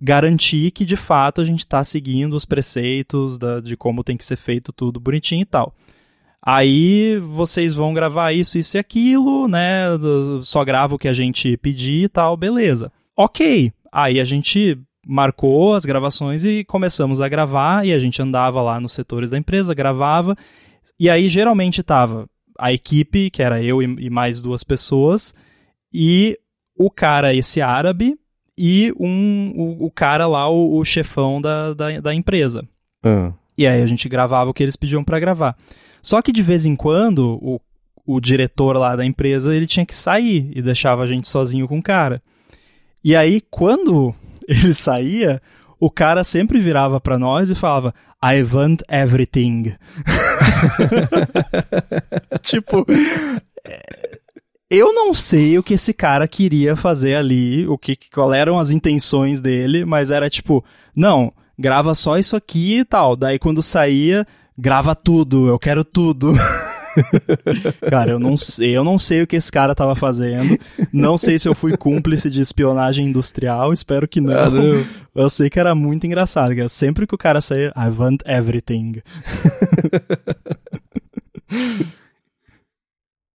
Speaker 1: garantir que de fato a gente está seguindo os preceitos da, de como tem que ser feito tudo bonitinho e tal. Aí vocês vão gravar isso, isso e aquilo, né? Só grava o que a gente pedir e tal, beleza. Ok. Aí a gente marcou as gravações e começamos a gravar e a gente andava lá nos setores da empresa, gravava e aí geralmente tava a equipe, que era eu e, e mais duas pessoas, e o cara, esse árabe, e um, o, o cara lá, o, o chefão da, da, da empresa.
Speaker 2: Uhum.
Speaker 1: E aí a gente gravava o que eles pediam para gravar. Só que de vez em quando, o, o diretor lá da empresa, ele tinha que sair e deixava a gente sozinho com o cara. E aí, quando ele saía, o cara sempre virava para nós e falava: I want everything. tipo, eu não sei o que esse cara queria fazer ali, o que qual eram as intenções dele, mas era tipo, não, grava só isso aqui e tal. Daí quando saía, grava tudo, eu quero tudo. cara, eu não sei, eu não sei o que esse cara tava fazendo. Não sei se eu fui cúmplice de espionagem industrial, espero que não. Ah, não. Eu sei que era muito engraçado, que sempre que o cara saía, I want everything.